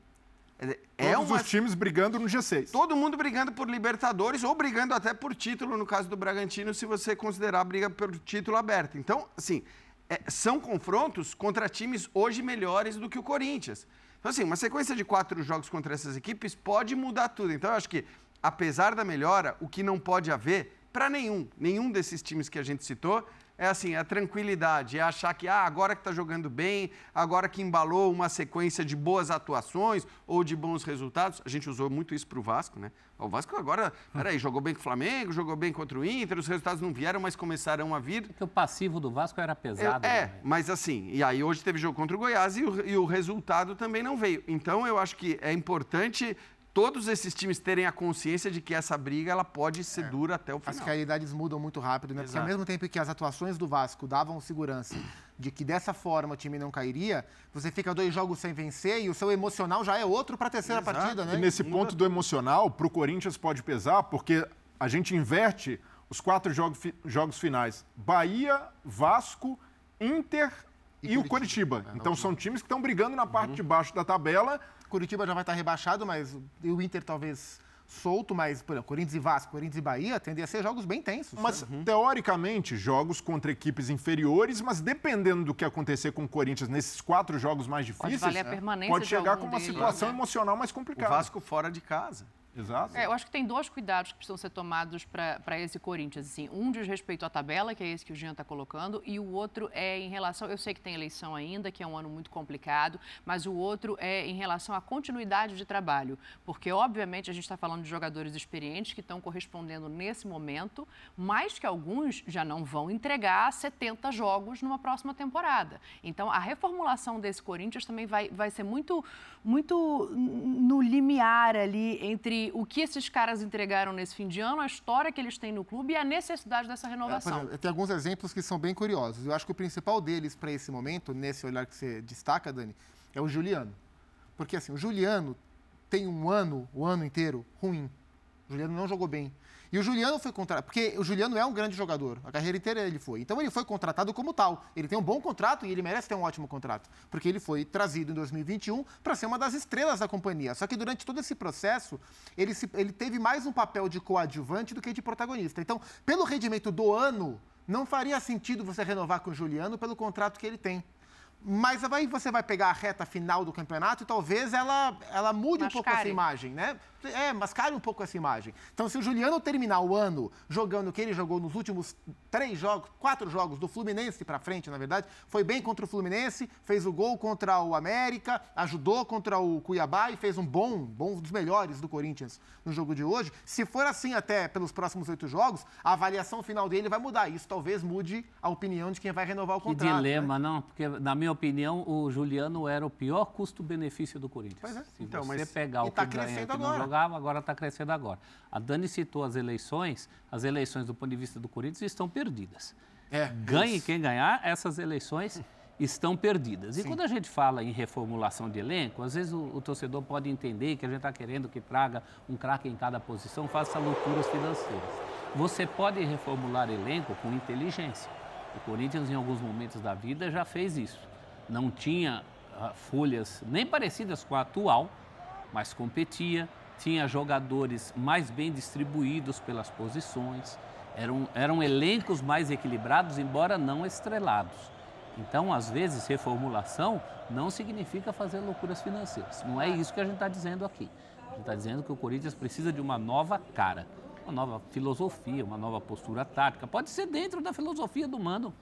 É Todos uma os times brigando no G6. todo mundo brigando por Libertadores ou brigando até por título, no caso do Bragantino, se você considerar a briga por título aberto. Então, assim, é, são confrontos contra times hoje melhores do que o Corinthians. Então, assim, uma sequência de quatro jogos contra essas equipes pode mudar tudo. Então, eu acho que, apesar da melhora, o que não pode haver, para nenhum, nenhum desses times que a gente citou, é assim, a tranquilidade, é achar que ah, agora que está jogando bem, agora que embalou uma sequência de boas atuações ou de bons resultados. A gente usou muito isso para o Vasco, né? O Vasco agora, *laughs* peraí, jogou bem com o Flamengo, jogou bem contra o Inter, os resultados não vieram, mas começaram a vir. Porque o passivo do Vasco era pesado. É, né? mas assim, e aí hoje teve jogo contra o Goiás e o, e o resultado também não veio. Então eu acho que é importante todos esses times terem a consciência de que essa briga ela pode ser dura até o As final. realidades mudam muito rápido, né? Porque ao Exato. mesmo tempo que as atuações do Vasco davam segurança de que dessa forma o time não cairia, você fica dois jogos sem vencer e o seu emocional já é outro para a terceira Exato. partida, né? E nesse Muda ponto do emocional, para o Corinthians pode pesar, porque a gente inverte os quatro jogos, fi- jogos finais. Bahia, Vasco, Inter E e, o Curitiba. Curitiba. então são times que estão brigando na parte de baixo da tabela. Curitiba já vai estar rebaixado, mas o Inter talvez solto, mas, por exemplo, Corinthians e Vasco, Corinthians e Bahia tendem a ser jogos bem tensos. Mas, né? teoricamente, jogos contra equipes inferiores, mas dependendo do que acontecer com o Corinthians nesses quatro jogos mais difíceis, valer a permanência pode de chegar com uma deles, situação né? emocional mais O complicada. Vasco fora de casa. Exato. É, eu acho que tem dois cuidados que precisam ser tomados para esse Corinthians. Assim. Um diz respeito à tabela, que é esse que o Jean está colocando, e o outro é em relação. Eu sei que tem eleição ainda, que é um ano muito complicado, mas o outro é em relação à continuidade de trabalho. Porque, obviamente, a gente está falando de jogadores experientes que estão correspondendo nesse momento, mas que alguns já não vão entregar 70 jogos numa próxima temporada. Então, a reformulação desse Corinthians também vai, vai ser muito, muito no limiar ali entre o que esses caras entregaram nesse fim de ano, a história que eles têm no clube e a necessidade dessa Por renovação. exemplo, tem alguns exemplos que são bem curiosos. Eu acho que o principal deles para esse momento, nesse olhar que você destaca, Dani, é o Juliano. Porque assim, o Juliano tem um ano, o ano inteiro, ruim. O Juliano não jogou bem. E o Juliano foi contratado, porque o Juliano é um grande jogador, a carreira inteira ele foi. Então ele foi contratado como tal. Ele tem um bom contrato e ele merece ter um ótimo contrato, porque ele foi trazido em 2021 para ser uma das estrelas da companhia. Só que durante todo esse processo, ele, se- ele teve mais um papel de coadjuvante do que de protagonista. Então, pelo rendimento do ano, não faria sentido você renovar com o Juliano pelo contrato que ele tem. Mas aí você vai pegar a reta final do campeonato e talvez ela, ela mude um pouco essa Mascare. imagem, né? É, mascare um pouco essa imagem. Então, se o Juliano terminar o ano jogando o que ele jogou nos últimos três jogos, quatro jogos do Fluminense para frente, na verdade, foi bem contra o Fluminense, fez o gol contra o América, ajudou contra o Cuiabá e fez um bom, bom dos melhores do Corinthians no jogo de hoje. Se for assim até pelos próximos oito jogos, a avaliação final dele vai mudar. Isso talvez mude a opinião de quem vai renovar o Que contrato. dilema, né? não? Porque, na minha opinião, o Juliano era o pior custo-benefício do Corinthians. Pois é. Se Então, você mas- pegar e o tá que ganha crescendo não agora. Jogava, agora está crescendo agora. A Dani citou as eleições. As eleições, do ponto de vista do Corinthians, estão perdidas. É, Ganhe quem ganhar, essas eleições estão perdidas. E quando a gente fala em reformulação de elenco, às vezes o, o torcedor pode entender que a gente está querendo que traga um craque em cada posição, faça loucuras financeiras. Você pode reformular elenco com inteligência. O Corinthians, em alguns momentos da vida, já fez isso. Não tinha ah, folhas nem parecidas com a atual, mas competia, tinha jogadores mais bem distribuídos pelas posições, eram, eram elencos mais equilibrados, embora não estrelados. Então, às vezes, reformulação não significa fazer loucuras financeiras. Não é isso que a gente está dizendo aqui. A gente está dizendo que o Corinthians precisa de uma nova cara, uma nova filosofia, uma nova postura tática. Pode ser dentro da filosofia do mano.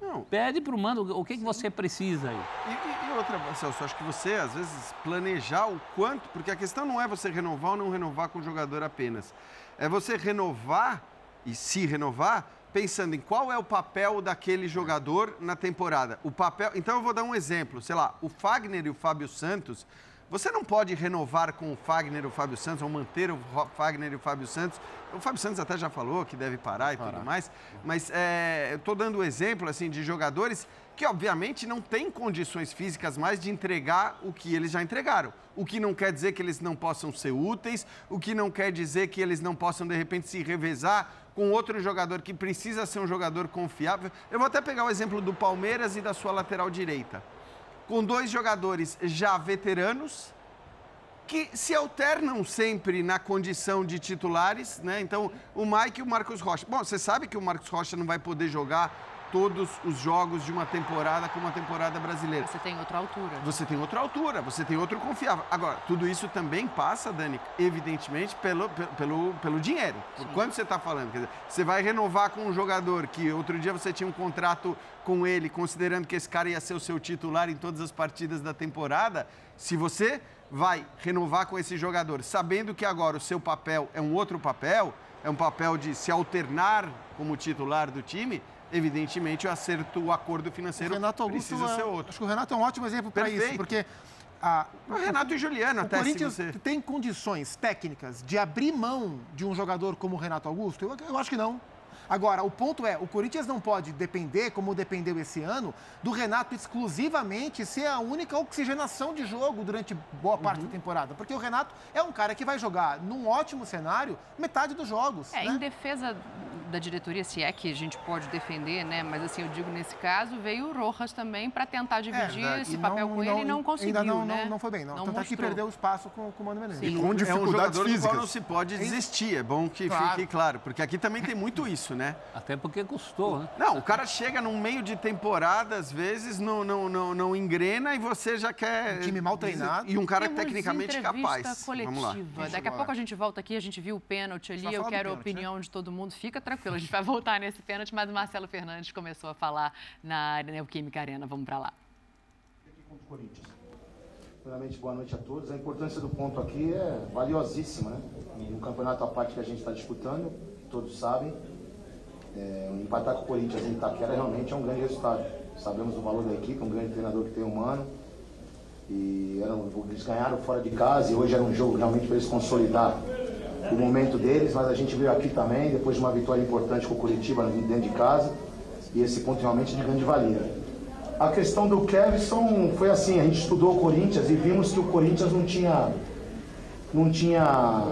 Não. Pede para o mano o que, que você precisa aí. E, e- e outra, Celso, acho que você, às vezes, planejar o quanto, porque a questão não é você renovar ou não renovar com o jogador apenas. É você renovar e se renovar pensando em qual é o papel daquele jogador na temporada. O papel. Então eu vou dar um exemplo. Sei lá, o Fagner e o Fábio Santos. Você não pode renovar com o Fagner e o Fábio Santos, ou manter o Fagner e o Fábio Santos. O Fábio Santos até já falou que deve parar e tudo mais. Mas é, eu estou dando um exemplo assim, de jogadores que, obviamente, não têm condições físicas mais de entregar o que eles já entregaram. O que não quer dizer que eles não possam ser úteis, o que não quer dizer que eles não possam, de repente, se revezar com outro jogador que precisa ser um jogador confiável. Eu vou até pegar o exemplo do Palmeiras e da sua lateral direita. Com dois jogadores já veteranos, que se alternam sempre na condição de titulares, né? Então, o Mike e o Marcos Rocha. Bom, você sabe que o Marcos Rocha não vai poder jogar todos os jogos de uma temporada como uma temporada brasileira. Você tem outra altura. Você tem outra altura, você tem outro confiável. Agora, tudo isso também passa, Dani, evidentemente, pelo, pe- pelo, pelo dinheiro. Por quanto você está falando? Quer dizer, você vai renovar com um jogador que outro dia você tinha um contrato com ele, considerando que esse cara ia ser o seu titular em todas as partidas da temporada. Se você vai renovar com esse jogador, sabendo que agora o seu papel é um outro papel, é um papel de se alternar como titular do time, evidentemente o acerto, o acordo O financeiro Renato Augusto precisa é- ser outro. Acho que o Renato é um ótimo exemplo para isso, porque a, O Renato e Juliano, o até se Corinthians você. tem condições técnicas de abrir mão de um jogador como o Renato Augusto? Eu, eu acho que não. Agora, o ponto é, o Corinthians não pode depender, como dependeu esse ano, do Renato exclusivamente ser a única oxigenação de jogo durante boa parte Uhum. da temporada. Porque o Renato é um cara que vai jogar num ótimo cenário metade dos jogos. É, né? em defesa da diretoria, se é que a gente pode defender, né? Mas assim, eu digo nesse caso, veio o Rojas também para tentar dividir É, esse e papel com ele e não conseguiu, Ainda não, né? não, não foi bem, não. Não Tanto é que mostrou. perdeu o espaço com, com o Mano Menezes. Sim. Com é um dificuldades jogador do qual físicas. não se pode desistir. É bom que Claro. fique claro, porque aqui também tem muito isso, né? Até porque custou, né? Não, o cara chega num meio de temporada, às vezes, não, não, não, não engrena e você já quer. Um time mal treinado. E um cara Temos tecnicamente capaz. coletiva. Vamos lá. Daqui a agora. pouco a gente volta aqui, a gente viu o pênalti ali, eu quero a né? opinião de todo mundo. Fica tranquilo, a gente vai voltar nesse pênalti, mas o Marcelo Fernandes começou a falar na Neoquímica Arena. Vamos para lá. aqui contra o Corinthians. Primeiramente, boa noite a todos. A importância do ponto aqui é valiosíssima, né? No campeonato à parte que a gente está disputando, todos sabem, é, empatar com o Corinthians em Itaquera realmente é um grande resultado. Sabemos o valor da equipe, um grande treinador que tem o Mano. E era um- eles ganharam fora de casa e hoje era um jogo realmente para eles consolidar o momento deles, mas a gente veio aqui também, depois de uma vitória importante com o Curitiba dentro de casa, e esse ponto realmente de grande valia. A questão do Kevson foi assim, a gente estudou o Corinthians e vimos que o Corinthians não tinha não tinha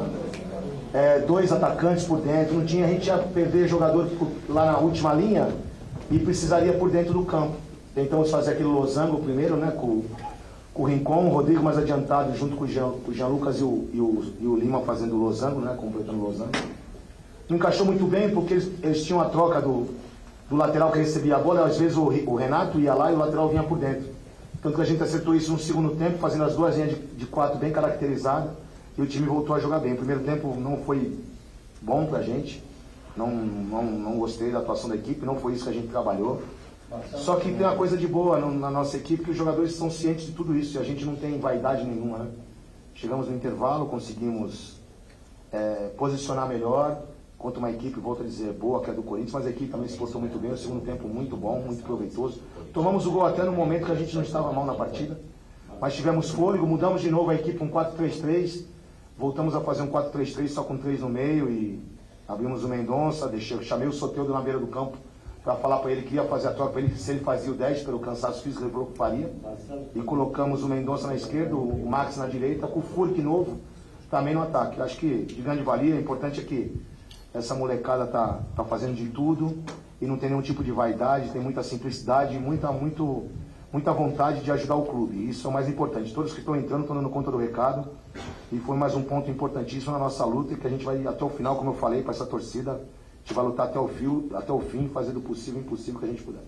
é, dois atacantes por dentro, não tinha, a gente ia perder jogador lá na última linha e precisaria por dentro do campo. Tentamos fazer aquele losango primeiro, né, com, com o Rincon, o Rodrigo mais adiantado junto com o Jean, com o Jean Lucas e o, e, o, e o Lima fazendo o losango, né, completando o losango. Não encaixou muito bem porque eles, eles tinham a troca do, do lateral que recebia a bola, às vezes o, o Renato ia lá e o lateral vinha por dentro. Tanto que a gente acertou isso no segundo tempo, fazendo as duas linhas de, de quatro bem caracterizadas. E o time voltou a jogar bem. O primeiro tempo não foi bom pra gente, não, não, não gostei da atuação da equipe, não foi isso que a gente trabalhou. Só que tem uma coisa de boa na nossa equipe, que os jogadores são cientes de tudo isso e a gente não tem vaidade nenhuma, né? Chegamos no intervalo, conseguimos é, posicionar melhor contra uma equipe, volto a dizer, boa, que é do Corinthians, mas a equipe também se postou muito bem, o segundo tempo muito bom, muito proveitoso. Tomamos o gol até no momento que a gente não estava mal na partida, mas tivemos fôlego, mudamos de novo a equipe um 4-3-3, voltamos a fazer um 4-3-3 só com três no meio e abrimos o Mendonça, deixei, chamei o Soteudo na beira do campo para falar para ele que ia fazer a troca ele, se ele fazia o 10 pelo cansaço físico, ele falou que faria. E colocamos o Mendonça na esquerda, o Max na direita, com o Furk novo também no ataque. Acho que de grande valia, o importante é que essa molecada tá, tá fazendo de tudo e não tem nenhum tipo de vaidade, tem muita simplicidade muita, muito, muita vontade de ajudar o clube. Isso é o mais importante. Todos que estão entrando estão dando conta do recado e foi mais um ponto importantíssimo na nossa luta e que a gente vai até o final, como eu falei, para essa torcida gente vai lutar até o, fio, até o fim, fazendo o possível e impossível que a gente puder.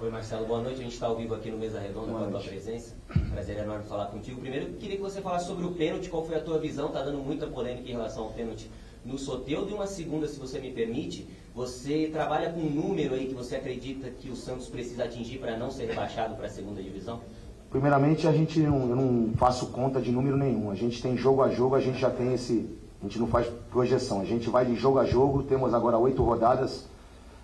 Oi, Marcelo, boa noite. A gente está ao vivo aqui no Mesa Redonda com a tua presença. Prazer enorme falar contigo. Primeiro, queria que você falasse sobre o pênalti, qual foi a tua visão? Está dando muita polêmica em relação ao pênalti no Soteudo. E uma segunda, se você me permite, você trabalha com um número aí que você acredita que o Santos precisa atingir para não ser rebaixado para a segunda divisão? Primeiramente, a gente não, eu não faço conta de número nenhum. A gente tem jogo a jogo, a gente já tem esse, a gente não faz projeção, a gente vai de jogo a jogo, temos agora oito rodadas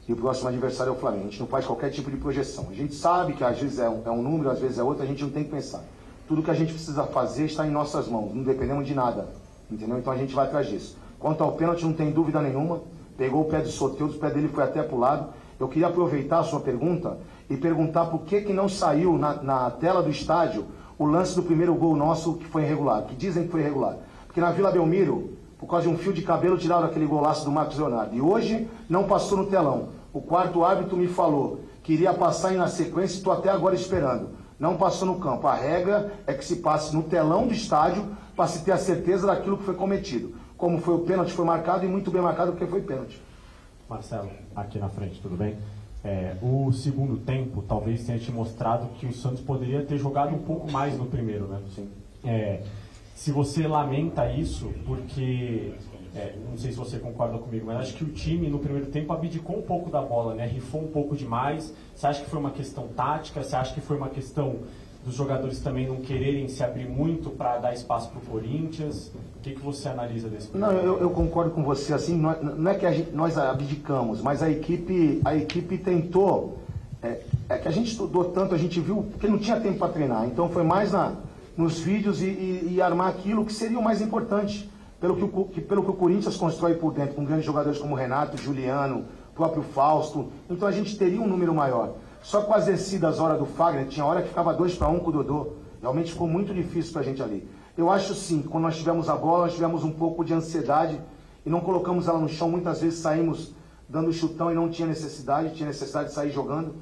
e o próximo adversário é o Flamengo. A gente não faz qualquer tipo de projeção. A gente sabe que às vezes é um, é um número, às vezes é outro, a gente não tem que pensar. Tudo que a gente precisa fazer está em nossas mãos, não dependemos de nada. Entendeu? Então a gente vai atrás disso. Quanto ao pênalti, não tem dúvida nenhuma. Pegou o pé do Soteldo, o pé dele foi até para o lado. Eu queria aproveitar a sua pergunta e perguntar por que, que não saiu na, na tela do estádio o lance do primeiro gol nosso que foi irregular, que dizem que foi irregular. Porque na Vila Belmiro, por causa de um fio de cabelo, tiraram aquele golaço do Marcos Leonardo. E hoje não passou no telão. O quarto árbitro me falou que iria passar na sequência e estou até agora esperando. Não passou no campo. A regra é que se passe no telão do estádio para se ter a certeza daquilo que foi cometido. Como foi o pênalti, foi marcado e muito bem marcado porque foi pênalti. Marcelo, aqui na frente, tudo bem? É, o segundo tempo talvez tenha te mostrado que o Santos poderia ter jogado um pouco mais no primeiro, né? Sim. É, se você lamenta isso, porque é, não sei se você concorda comigo, mas acho que o time no primeiro tempo abdicou um pouco da bola, né? Rifou um pouco demais. Você acha que foi uma questão tática? Você acha que foi uma questão dos jogadores também não quererem se abrir muito para dar espaço para o Corinthians? O que, que você analisa desse Não, eu, eu, concordo com você. Assim, não, é, não é que gente, nós abdicamos, mas a equipe, a equipe tentou. É, é, que a gente estudou tanto, a gente viu que não tinha tempo para treinar. Então foi mais na nos vídeos e, e, e, armar aquilo que seria o mais importante. Pelo que, o, que, pelo que o Corinthians constrói por dentro, com grandes jogadores como Renato, Juliano, próprio Fausto. Então a gente teria um número maior. Só com as descidas, hora do Fagner, tinha hora que ficava 2 para 1 um com o Dodô. Realmente ficou muito difícil para a gente ali. Eu acho sim, quando nós tivemos a bola, nós tivemos um pouco de ansiedade e não colocamos ela no chão. Muitas vezes saímos dando chutão e não tinha necessidade, tinha necessidade de sair jogando.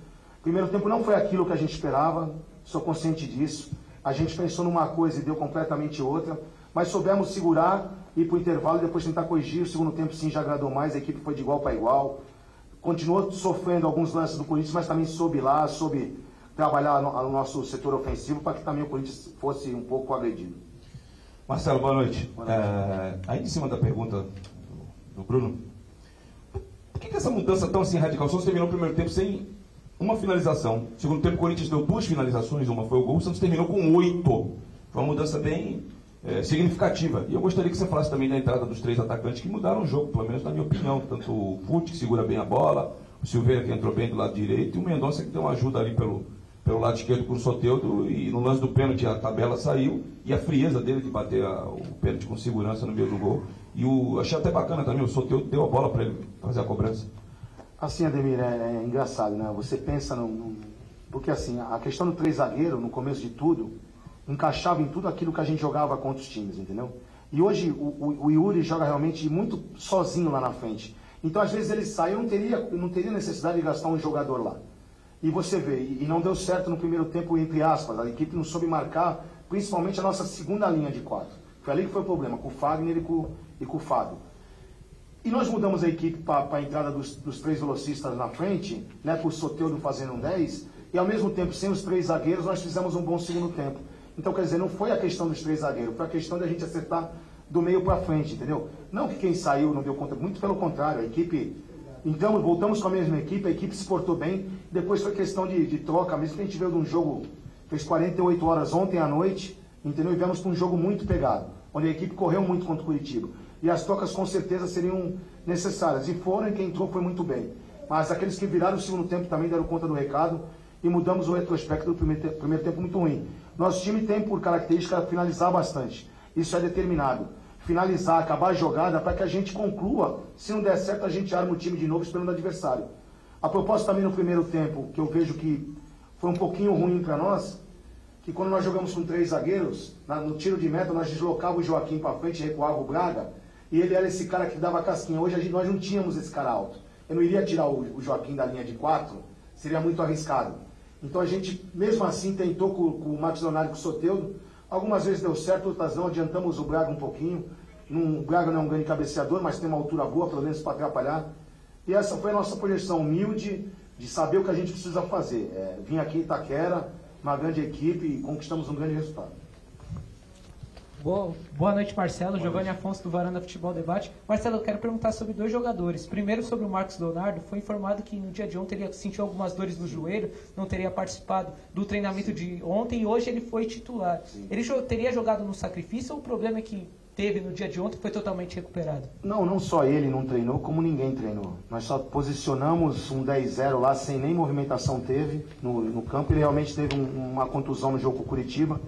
Primeiro tempo não foi aquilo que a gente esperava, sou consciente disso. A gente pensou numa coisa e deu completamente outra, mas soubemos segurar, ir para o intervalo e depois tentar corrigir. O segundo tempo sim já agradou mais, a equipe foi de igual para igual. Continuou sofrendo alguns lances do Corinthians, mas também soube lá, soube trabalhar no, no nosso setor ofensivo para que também o Corinthians fosse um pouco agredido. Marcelo, boa noite. Boa noite. É, aí em cima da pergunta do Bruno, por que, que essa mudança tão assim radical? O Santos terminou o primeiro tempo sem uma finalização. Segundo tempo, o Corinthians deu duas finalizações, uma foi o gol, o Santos terminou com oito. Foi uma mudança bem é, significativa. E eu gostaria que você falasse também da entrada dos três atacantes que mudaram o jogo, pelo menos na minha opinião. Tanto o Fute, que segura bem a bola, o Silveira, que entrou bem do lado direito, e o Mendonça, que deu uma ajuda ali pelo, pelo lado esquerdo com o Soteudo, e no lance do pênalti a tabela saiu, e a frieza dele de bater a, o pênalti com segurança no meio do gol. E o, achei até bacana também, o Soteudo deu a bola para ele fazer a cobrança. Assim, Ademir, é, é engraçado, né? Você pensa no, Porque assim, a questão do três zagueiro, no começo de tudo, encaixava em tudo aquilo que a gente jogava contra os times, entendeu? E hoje o, o, o Yuri joga realmente muito sozinho lá na frente. Então, às vezes, ele sai, eu não teria, não teria necessidade de gastar um jogador lá. E você vê, e, não deu certo no primeiro tempo, entre aspas, a equipe não soube marcar, principalmente a nossa segunda linha de quatro. Foi ali que foi o problema, com o Fagner e com, e com o Fábio. E nós mudamos a equipe para a entrada dos, dos, três velocistas na frente, né, com o Soteudo fazendo um 10, e ao mesmo tempo, sem os três zagueiros, nós fizemos um bom segundo tempo. Então, quer dizer, não foi a questão dos três zagueiros, foi a questão da gente acertar do meio para frente, entendeu? Não que quem saiu não deu conta, muito pelo contrário, a equipe. Então, voltamos com a mesma equipe, a equipe se portou bem. Depois foi questão de, de troca, mesmo que a gente veio de um jogo, fez 48 horas ontem à noite, entendeu? E viemos para um jogo muito pegado, onde a equipe correu muito contra o Curitiba. E as trocas com certeza seriam necessárias. E foram, e quem entrou foi muito bem. Mas aqueles que viraram o segundo tempo também deram conta do recado e mudamos o retrospecto do primeiro, te primeiro tempo muito ruim. Nosso time tem por característica finalizar bastante. Isso é determinado. Finalizar, acabar a jogada para que a gente conclua. Se não der certo, a gente arma o time de novo esperando o adversário. A proposta também no primeiro tempo, que eu vejo que foi um pouquinho ruim para nós, que quando nós jogamos com três zagueiros, no tiro de meta, nós deslocava o Joaquim para frente, recuava o Braga, e ele era esse cara que dava casquinha. Hoje gente, nós não tínhamos esse cara alto. Eu não iria tirar o Joaquim da linha de quatro, seria muito arriscado. Então a gente, mesmo assim, tentou com, com o Max Leonardo e com o Soteudo. Algumas vezes deu certo, outras não. Adiantamos o Braga um pouquinho. Num, o Braga não é um grande cabeceador, mas tem uma altura boa, pelo menos para atrapalhar. E essa foi a nossa projeção humilde de saber o que a gente precisa fazer. É, vim aqui em Itaquera, uma grande equipe e conquistamos um grande resultado. Boa, boa noite, Marcelo. Giovanni Afonso do Varanda Futebol Debate. Marcelo, eu quero perguntar sobre dois jogadores. Primeiro, sobre o Marcos Leonardo. Foi informado que no dia de ontem ele sentiu algumas dores no joelho, não teria participado do treinamento de ontem e hoje ele foi titular. Sim. Ele teria jogado no sacrifício ou o problema é que teve no dia de ontem foi totalmente recuperado? Não, não só ele não treinou, como ninguém treinou. Nós só posicionamos um 10-0 lá, sem nem movimentação teve no, no campo. Ele realmente teve um, uma contusão no jogo com o Curitiba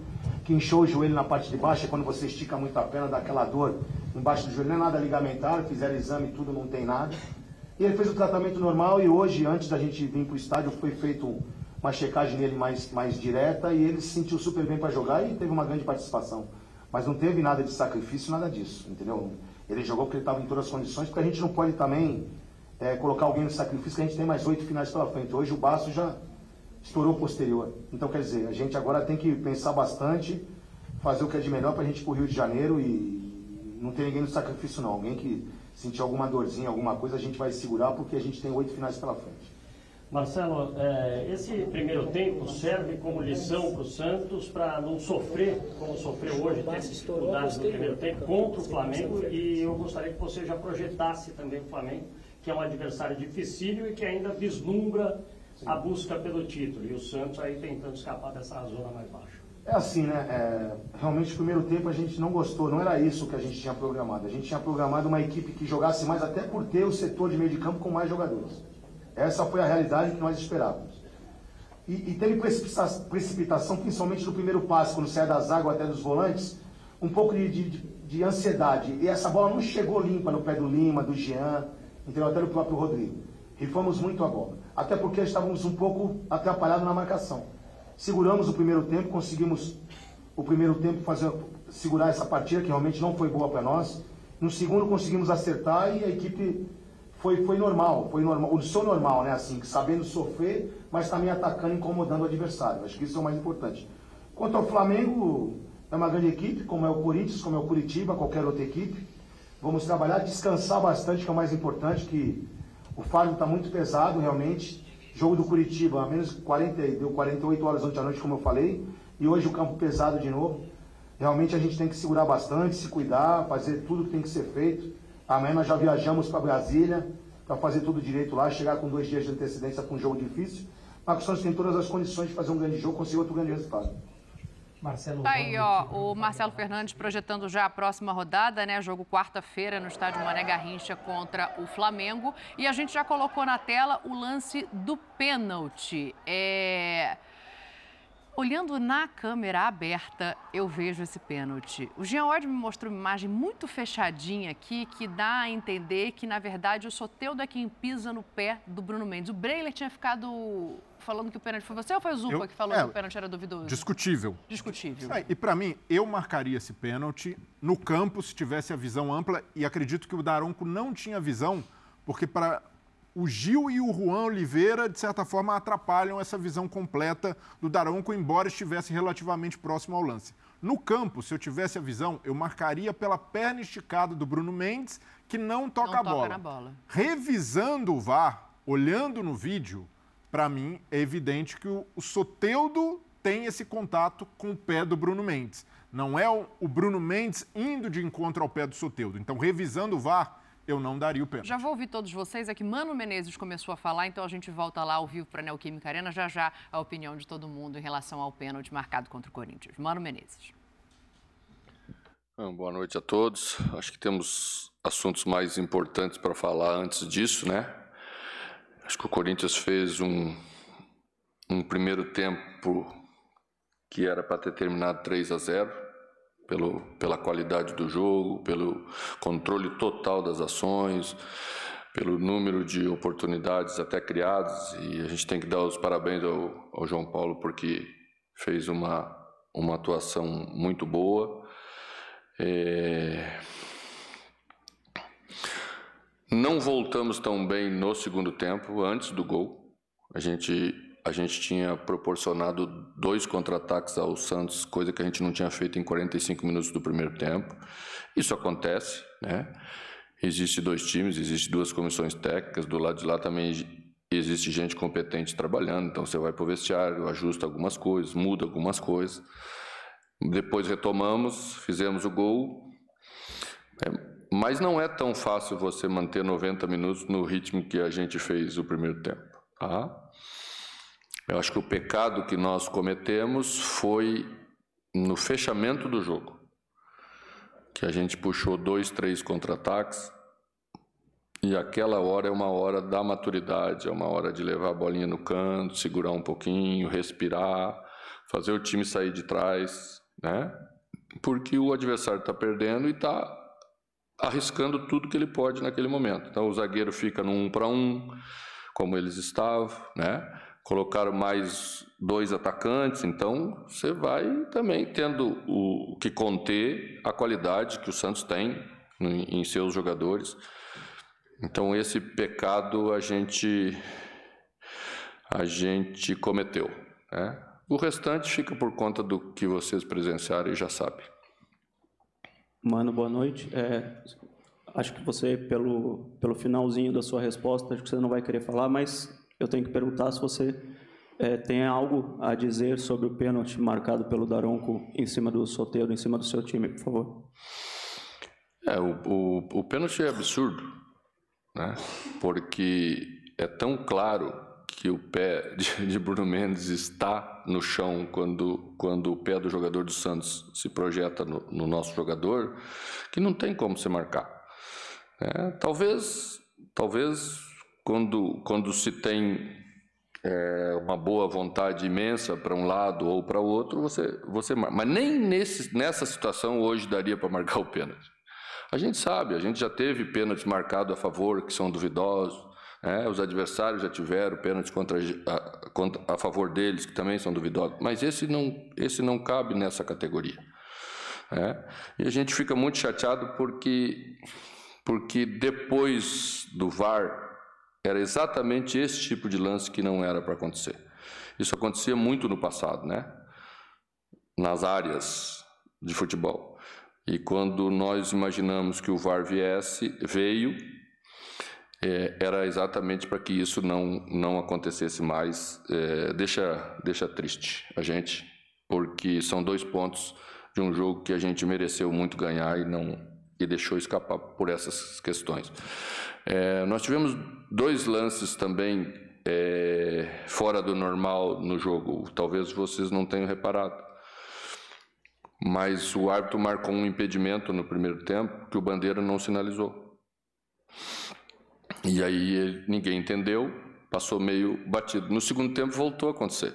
que inchou o joelho na parte de baixo, é quando você estica muito a perna, dá aquela dor embaixo do joelho, não é nada ligamentar, fizeram exame tudo, não tem nada. E ele fez o tratamento normal e hoje, antes da gente vir para o estádio, foi feito uma checagem nele mais, mais direta e ele se sentiu super bem para jogar e teve uma grande participação. Mas não teve nada de sacrifício, nada disso, entendeu? Ele jogou porque ele estava em todas as condições, porque a gente não pode também é, colocar alguém no sacrifício, que a gente tem mais oito finais pela frente. Hoje o Baço já estourou posterior. Então, quer dizer, a gente agora tem que pensar bastante, fazer o que é de melhor para a gente ir para o Rio de Janeiro e não ter ninguém no sacrifício, não. Alguém que sentir alguma dorzinha, alguma coisa, a gente vai segurar porque a gente tem oito finais pela frente. Marcelo, é, esse primeiro tempo serve como lição para o Santos para não sofrer, como sofreu hoje, ter essas dificuldades no primeiro tempo contra o Flamengo e eu gostaria que você já projetasse também o Flamengo, que é um adversário dificílio e que ainda vislumbra a busca pelo título. E o Santos aí tentando escapar dessa zona mais baixa. É assim, né? É, realmente, no primeiro tempo a gente não gostou, não era isso que a gente tinha programado. A gente tinha programado uma equipe que jogasse mais, até por ter o setor de meio de campo com mais jogadores. Essa foi a realidade que nós esperávamos. E, e teve precipitação, principalmente no primeiro passe, quando sai das águas até dos volantes, um pouco de, de, de, ansiedade. E essa bola não chegou limpa no pé do Lima, do Jean, entendeu? até do próprio Rodrigo. Rifamos muito a bola até porque estávamos um pouco atrapalhados na marcação. Seguramos o primeiro tempo, conseguimos o primeiro tempo fazer segurar essa partida, que realmente não foi boa para nós. No segundo conseguimos acertar e a equipe foi, foi normal, foi normal, o seu normal, né? Assim, sabendo sofrer, mas também atacando, incomodando o adversário. Acho que isso é o mais importante. Quanto ao Flamengo, é uma grande equipe, como é o Corinthians, como é o Curitiba, qualquer outra equipe. Vamos trabalhar, descansar bastante, que é o mais importante, que o fardo está muito pesado, realmente. Jogo do Curitiba, a menos 40, deu 48 horas ontem à noite, como eu falei. E hoje o campo pesado de novo. Realmente a gente tem que segurar bastante, se cuidar, fazer tudo que tem que ser feito. Amanhã nós já viajamos para Brasília para fazer tudo direito lá, chegar com dois dias de antecedência para um jogo difícil. Marcos Santos tem todas as condições de fazer um grande jogo, conseguir outro grande resultado. Marcelo. Tá aí, ó, o Marcelo Fernandes projetando já a próxima rodada, né? Jogo quarta-feira no estádio Mané Garrincha contra o Flamengo. E a gente já colocou na tela o lance do pênalti. É. Olhando na câmera aberta, eu vejo esse pênalti. O Jean Ward me mostrou uma imagem muito fechadinha aqui que dá a entender que, na verdade, o Soteudo é quem pisa no pé do Bruno Mendes. O Breiler tinha ficado falando que o pênalti foi você ou foi o Zupa eu, que falou é, que o pênalti era duvidoso? Discutível. Discutível. É, e para mim, eu marcaria esse pênalti no campo se tivesse a visão ampla e acredito que o Daronco não tinha visão, porque para o Gil e o Juan Oliveira, de certa forma, atrapalham essa visão completa do Daronco, embora estivesse relativamente próximo ao lance. No campo, se eu tivesse a visão, eu marcaria pela perna esticada do Bruno Mendes, que não toca não a bola. bola. Revisando o VAR, olhando no vídeo, para mim é evidente que o, o Soteudo tem esse contato com o pé do Bruno Mendes. Não é o, o Bruno Mendes indo de encontro ao pé do Soteudo. Então, revisando o VAR, eu não daria o pênalti. Já vou ouvir todos vocês. É que Mano Menezes começou a falar, então a gente volta lá ao vivo para a Neoquímica Arena. Já já a opinião de todo mundo em relação ao pênalti marcado contra o Corinthians. Mano Menezes. Boa noite a todos. Acho que temos assuntos mais importantes para falar antes disso, né? Acho que o Corinthians fez um, um primeiro tempo que era para ter terminado 3 a 0, pelo, pela qualidade do jogo, pelo controle total das ações, pelo número de oportunidades até criadas. E a gente tem que dar os parabéns ao, ao João Paulo porque fez uma, uma atuação muito boa. É... Não voltamos tão bem no segundo tempo, antes do gol. A gente, a gente tinha proporcionado dois contra-ataques ao Santos, coisa que a gente não tinha feito em 45 minutos do primeiro tempo. Isso acontece, né? Existe dois times, existe duas comissões técnicas, do lado de lá também existe gente competente trabalhando, então você vai para o vestiário, ajusta algumas coisas, muda algumas coisas. Depois retomamos, fizemos o gol. É, mas não é tão fácil você manter 90 minutos no ritmo que a gente fez o primeiro tempo. Tá? Eu acho que o pecado que nós cometemos foi no fechamento do jogo. Que a gente puxou dois, três contra-ataques. E aquela hora é uma hora da maturidade, é uma hora de levar a bolinha no canto, segurar um pouquinho, respirar, fazer o time sair de trás, né? Porque o adversário está perdendo e está arriscando tudo que ele pode naquele momento. Então o zagueiro fica no um para um, como eles estavam, né? Colocaram mais dois atacantes, então você vai também tendo o que conter a qualidade que o Santos tem em seus jogadores. Então esse pecado a gente a gente cometeu, né? O restante fica por conta do que vocês presenciaram e já sabem. Mano, boa noite. É, acho que você, pelo, pelo finalzinho da sua resposta, acho que você não vai querer falar, mas eu tenho que perguntar se você é, tem algo a dizer sobre o pênalti marcado pelo Daronco em cima do Soteiro, em cima do seu time, por favor. É, o, o, o pênalti é absurdo, né? porque é tão claro que o pé de, de, Bruno Mendes está no chão quando, quando o pé do jogador do Santos se projeta no, no nosso jogador, que não tem como se marcar. É, talvez, talvez quando, quando se tem é, uma boa vontade imensa para um lado ou para o outro, você, você marca. Mas nem nesse, nessa situação hoje daria para marcar o pênalti. A gente sabe, a gente já teve pênaltis marcados a favor que são duvidosos, é, os adversários já tiveram pênaltis contra, a, contra, a favor deles, que também são duvidosos, mas esse não, esse não cabe nessa categoria. É, e a gente fica muito chateado porque, porque depois do VAR era exatamente esse tipo de lance que não era para acontecer. Isso acontecia muito no passado, né? Nas áreas de futebol. E quando nós imaginamos que o VAR viesse, veio é, era exatamente para que isso não, não acontecesse mais. É, deixa, deixa triste a gente, porque são dois pontos de um jogo que a gente mereceu muito ganhar e não e deixou escapar por essas questões. É, nós tivemos dois lances também é, fora do normal no jogo. Talvez vocês não tenham reparado. Mas o árbitro marcou um impedimento no primeiro tempo que o Bandeira não sinalizou. E aí ninguém entendeu, passou meio batido. No segundo tempo voltou a acontecer.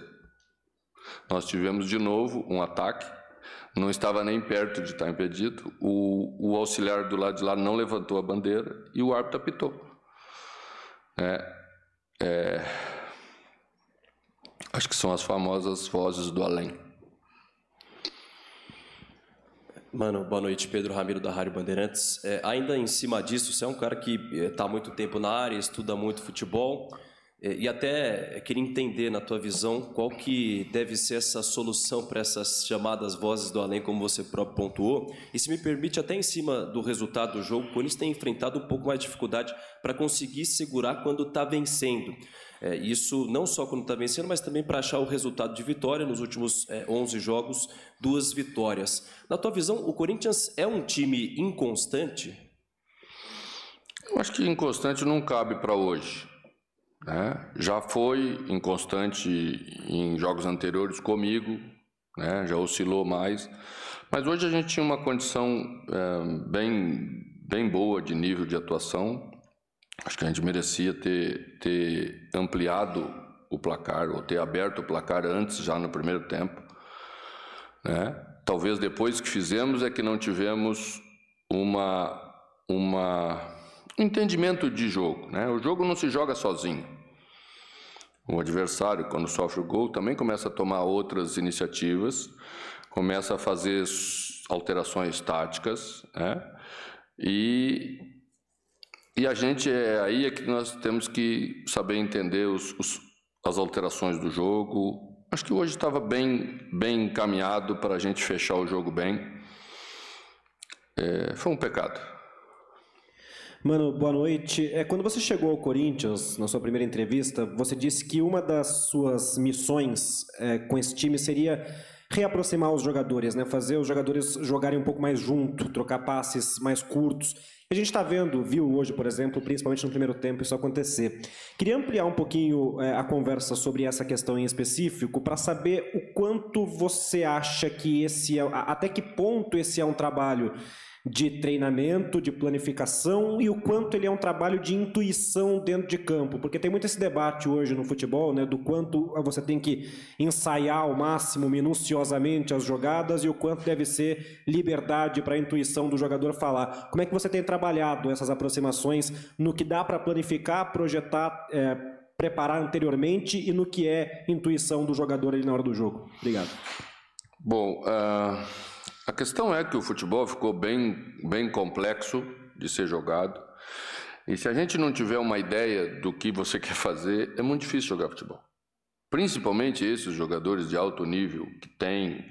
Nós tivemos de novo um ataque, não estava nem perto de estar impedido. O, o auxiliar do lado de lá não levantou a bandeira e o árbitro apitou. É, é, acho que são as famosas vozes do além. Mano, boa noite, Pedro Ramiro da Rádio Bandeirantes. É, ainda em cima disso, você é um cara que está há muito tempo na área, estuda muito futebol. É, E até queria entender, na tua visão, qual que deve ser essa solução para essas chamadas vozes do além, como você próprio pontuou. E se me permite, até em cima do resultado do jogo, o Corinthians tem enfrentado um pouco mais de dificuldade para conseguir segurar quando está vencendo. É, isso não só quando está vencendo, mas também para achar o resultado de vitória. Nos últimos é, 11 jogos, duas vitórias. Na tua visão, o Corinthians é um time inconstante? Eu acho que inconstante não cabe para hoje. né? Já foi inconstante em jogos anteriores comigo, né? já oscilou mais. Mas hoje a gente tinha uma condição é, bem, bem boa de nível de atuação. Acho que a gente merecia ter, ter ampliado o placar, ou ter aberto o placar antes, já no primeiro tempo. Né? Talvez depois que fizemos é que não tivemos uma, uma um entendimento de jogo. Né? O jogo não se joga sozinho. O adversário, quando sofre o gol, também começa a tomar outras iniciativas, começa a fazer alterações táticas, né? e, e a gente é aí é que nós temos que saber entender os, os- as alterações do jogo. Acho que hoje estava bem, bem encaminhado para a gente fechar o jogo bem. É, foi um pecado. Mano, boa noite. É, quando você chegou ao Corinthians, na sua primeira entrevista, você disse que uma das suas missões é, com esse time seria reaproximar os jogadores, né? fazer os jogadores jogarem um pouco mais junto, trocar passes mais curtos. A gente está vendo, viu hoje, por exemplo, principalmente no primeiro tempo, isso acontecer. Queria ampliar um pouquinho é, a conversa sobre essa questão em específico, para saber o quanto você acha que esse é, até que ponto esse é um trabalho de treinamento, de planificação e o quanto ele é um trabalho de intuição dentro de campo, porque tem muito esse debate hoje no futebol, né, do quanto você tem que ensaiar ao máximo, minuciosamente as jogadas e o quanto deve ser liberdade para a intuição do jogador falar. Como é que você tem trabalhado essas aproximações no que dá para planificar, projetar, é, preparar anteriormente e no que é intuição do jogador ali na hora do jogo? Obrigado. Bom, ah, a questão é que o futebol ficou bem, bem complexo de ser jogado. E se a gente não tiver uma ideia do que você *laughs* quer fazer, é muito difícil jogar futebol. Principalmente esses jogadores de alto nível que têm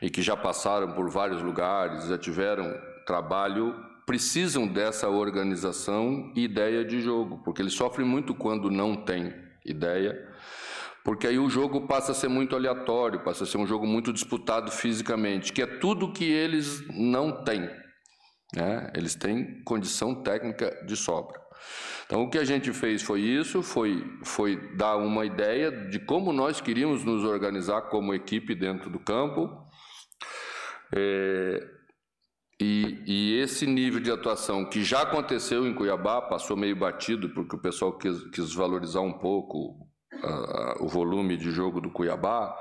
e que já passaram por vários lugares, já tiveram trabalho, precisam dessa organização e ideia de jogo, porque eles sofrem muito quando não têm ideia porque aí o jogo passa a ser muito aleatório, passa a ser um jogo muito disputado fisicamente, que é tudo que eles não têm. Né? Eles têm condição técnica de sobra. Então o que a gente fez foi isso, foi, foi dar uma ideia de como nós queríamos nos organizar como equipe dentro do campo. É, e, e esse nível de atuação que já aconteceu em Cuiabá, passou meio batido, porque o pessoal quis, quis valorizar um pouco ah, o volume de jogo do Cuiabá,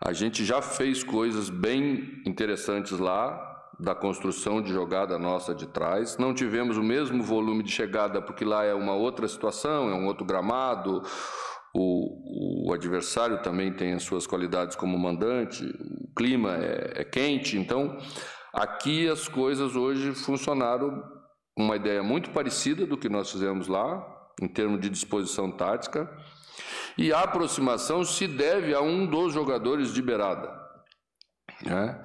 a gente já fez coisas bem interessantes lá, da construção de jogada nossa de trás. Não tivemos o mesmo volume de chegada, porque lá é uma outra situação, é um outro gramado. O, o adversário também tem as suas qualidades como mandante, o clima é, é quente, então aqui as coisas hoje funcionaram uma ideia muito parecida do que nós fizemos lá, em termos de disposição tática, e a aproximação se deve a um dos jogadores de beirada. Né?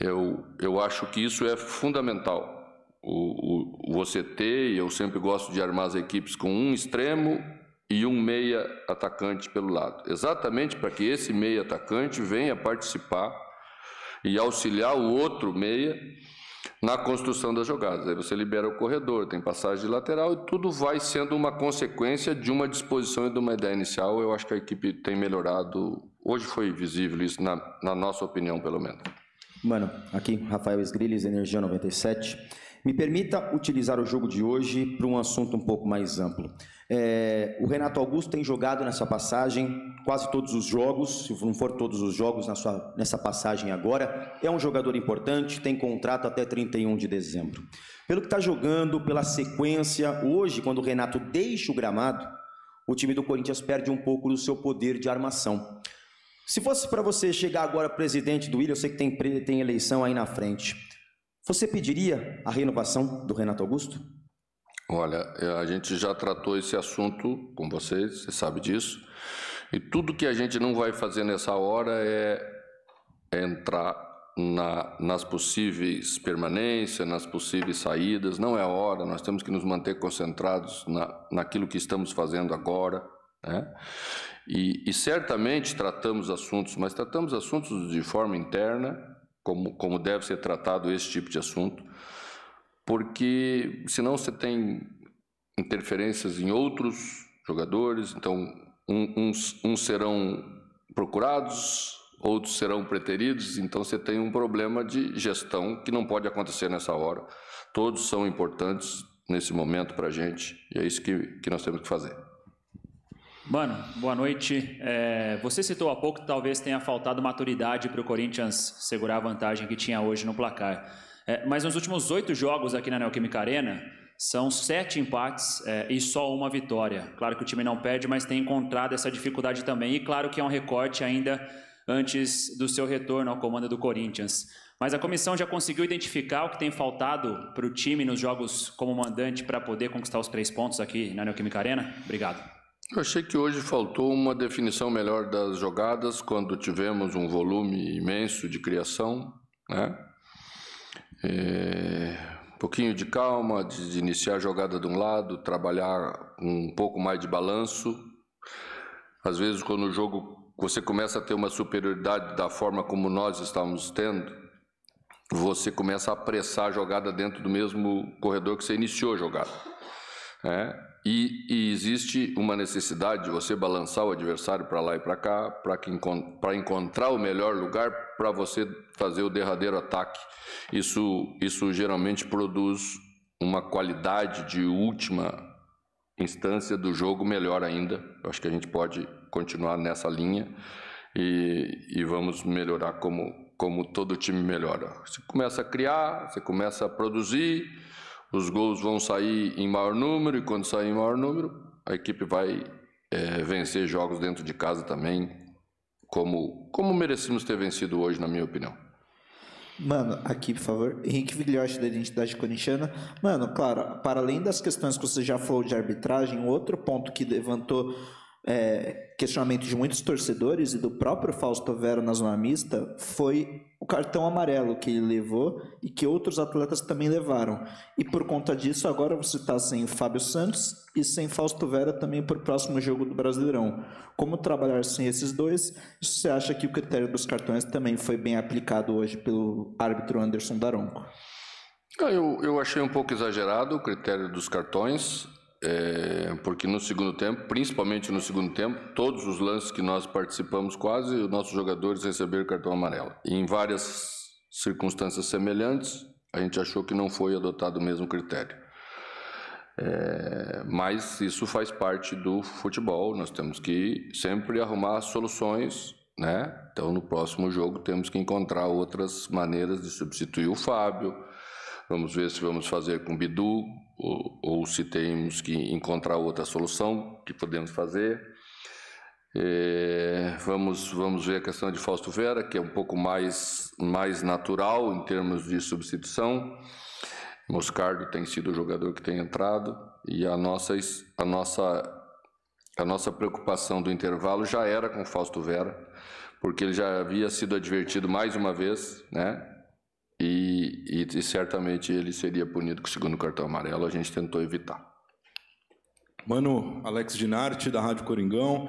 Eu, eu acho que isso é fundamental. O, o, você ter, e eu sempre gosto de armar as equipes com um extremo e um meia atacante pelo lado. Exatamente para que esse meia atacante venha participar e auxiliar o outro meia na construção das jogadas. Aí você libera o corredor, tem passagem lateral e tudo vai sendo uma consequência de uma disposição e de uma ideia inicial. Eu acho que a equipe tem melhorado. Hoje foi visível isso, na, na nossa opinião, pelo menos. Mano, aqui, Rafael Esgrilles, Energia 97. Me permita utilizar o jogo de hoje para um assunto um pouco mais amplo. É, o Renato Augusto tem jogado nessa passagem quase todos os jogos, se não for todos os jogos na sua, nessa passagem agora. É um jogador importante, tem contrato até 31 de dezembro. Pelo que está jogando, pela sequência, hoje, quando o Renato deixa o gramado, o time do Corinthians perde um pouco do seu poder de armação. Se fosse para você chegar agora presidente do Willian, eu sei que tem, tem eleição aí na frente, você pediria a renovação do Renato Augusto? Olha, é, a gente já tratou esse assunto com vocês, você sabe disso. E tudo que a gente não vai fazer nessa hora é, é entrar na, nas possíveis permanências, nas possíveis saídas. Não é a hora, nós temos que nos manter concentrados na, naquilo que estamos fazendo agora. Né? E, e certamente tratamos assuntos, mas tratamos assuntos de forma interna, como, como deve ser tratado esse tipo de assunto porque senão você tem interferências em outros jogadores, então um, uns, uns serão procurados, outros serão preteridos, então você tem um problema de gestão que não pode acontecer nessa hora. Todos são importantes nesse momento para a gente e é isso que, que nós temos que fazer. Mano, boa noite. É, você citou há pouco que talvez tenha faltado maturidade para o Corinthians segurar a vantagem que tinha hoje no placar. É, mas nos últimos oito jogos aqui na Neoquímica Arena, são sete empates é, e só uma vitória. Claro que o time não perde, mas tem encontrado essa dificuldade também. E claro que é um recorte ainda antes do seu retorno ao comando do Corinthians. Mas a comissão já conseguiu identificar o que tem faltado para o time nos jogos como mandante para poder conquistar os três pontos aqui na Neoquímica Arena? Obrigado. Eu achei que hoje faltou uma definição melhor das jogadas quando tivemos um volume imenso de criação, né? É, um pouquinho de calma, de, iniciar a jogada de um lado, trabalhar um pouco mais de balanço. Às vezes, quando o jogo você começa a ter uma superioridade da forma como nós estamos tendo, você começa a apressar a jogada dentro do mesmo corredor que você iniciou a jogada. É? E, e, existe uma necessidade de você balançar o adversário para lá e para cá, para encontrar o melhor lugar para você fazer o derradeiro ataque. Isso, isso geralmente produz uma qualidade de última instância do jogo melhor ainda. Eu acho que a gente pode continuar nessa linha e, e vamos melhorar como, como todo time melhora. Você começa a criar, você começa a produzir os gols vão sair em maior número, e quando sair em maior número, a equipe vai é, vencer jogos dentro de casa também, como, como merecemos ter vencido hoje, na minha opinião. Mano, aqui, por favor. Henrique Vilhote, da Identidade Corintiana. Mano, claro, para além das questões que você já falou de arbitragem, outro ponto que levantou é, questionamento de muitos torcedores e do próprio Fausto Vera na zona mista foi o cartão amarelo que ele levou e que outros atletas também levaram. E por conta disso, agora você está sem Fábio Santos e sem Fausto Vera também para o próximo jogo do Brasileirão. Como trabalhar sem esses dois? Você acha que o critério dos cartões também foi bem aplicado hoje pelo árbitro Anderson Daronco? Ah, eu, eu achei um pouco exagerado o critério dos cartões é, porque no segundo tempo, principalmente no segundo tempo, todos os lances que nós participamos quase, os nossos jogadores receberam cartão amarelo. Em várias circunstâncias semelhantes, a gente achou que não foi adotado o mesmo critério. É, mas isso faz parte do futebol, nós temos que sempre arrumar soluções, né? Então no próximo jogo temos que encontrar outras maneiras de substituir o Fábio. Vamos ver se vamos fazer com Bidu, ou, ou se temos que encontrar outra solução que podemos fazer. É, vamos, vamos ver a questão de Fausto Vera, que é um pouco mais, mais natural em termos de substituição. Moscardo tem sido o jogador que tem entrado e a nossa, a nossa, a nossa preocupação do intervalo já era com Fausto Vera, porque ele já havia sido advertido mais uma vez, né? E, e, e, certamente ele seria punido com o segundo cartão amarelo, a gente tentou evitar. Mano, Alex Dinarte, da Rádio Coringão.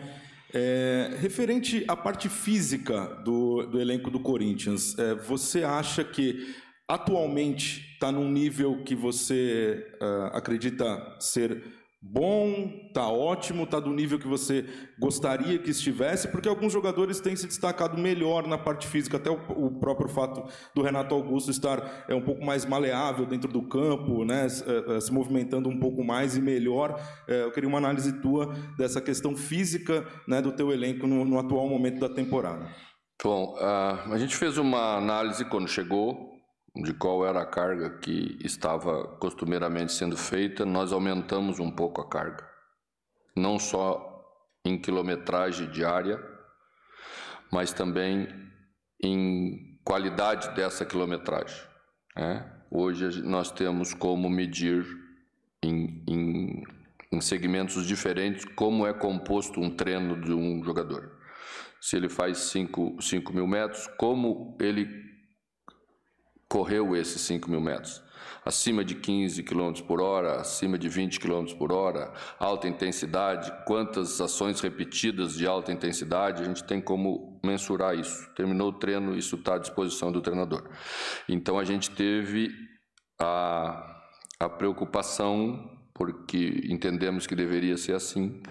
É, referente à parte física do, do elenco do Corinthians, é, você acha que atualmente está num nível que você uh, acredita ser bom, tá ótimo, tá do nível que você gostaria que estivesse, porque alguns jogadores têm se destacado melhor na parte física, até o, o próprio fato do Renato Augusto estar é um pouco mais maleável dentro do campo, né, se, é, se movimentando um pouco mais e melhor. É, eu queria uma análise tua dessa questão física, né, do teu elenco no, no atual momento da temporada. Bom, uh, a gente fez uma análise quando chegou de qual era a carga que estava costumeiramente sendo feita, nós aumentamos um pouco a carga. Não só em quilometragem diária, mas também em qualidade dessa quilometragem. Né? Hoje nós temos como medir em, em, em segmentos diferentes como é composto um treino de um jogador. Se ele faz 5 mil metros, como ele correu esses 5 mil metros? Acima de 15 km por hora, acima de 20 km por hora, alta intensidade, quantas ações repetidas de alta intensidade, a gente tem como mensurar isso. Terminou o treino, isso está à disposição do treinador. Então a gente teve a, a preocupação, porque entendemos que deveria ser assim,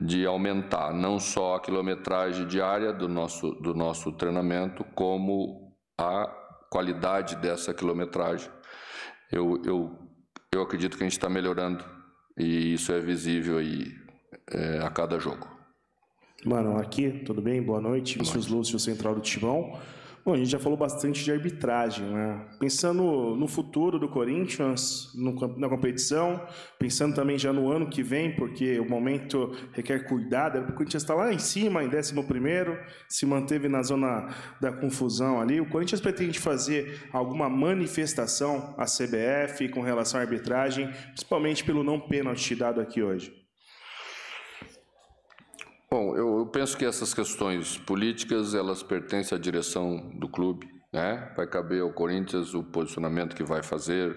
de aumentar não só a quilometragem diária do nosso, do nosso treinamento, como a qualidade dessa quilometragem. Eu, eu, eu acredito que a gente está melhorando e isso é visível aí é, a cada jogo. Mano, aqui, tudo bem? Boa noite. Vinícius Lúcio, Central do Timão. Bom, a gente já falou bastante de arbitragem, né? Pensando no futuro do Corinthians, no, na competição, pensando também já no ano que vem, porque o momento requer cuidado. O Corinthians está lá em cima, em 11, se manteve na zona da confusão ali. O Corinthians pretende fazer alguma manifestação à CBF com relação à arbitragem, principalmente pelo não pênalti dado aqui hoje. Bom, eu, eu, penso que essas questões políticas elas pertencem à direção do clube, né? Vai caber ao Corinthians o posicionamento que vai fazer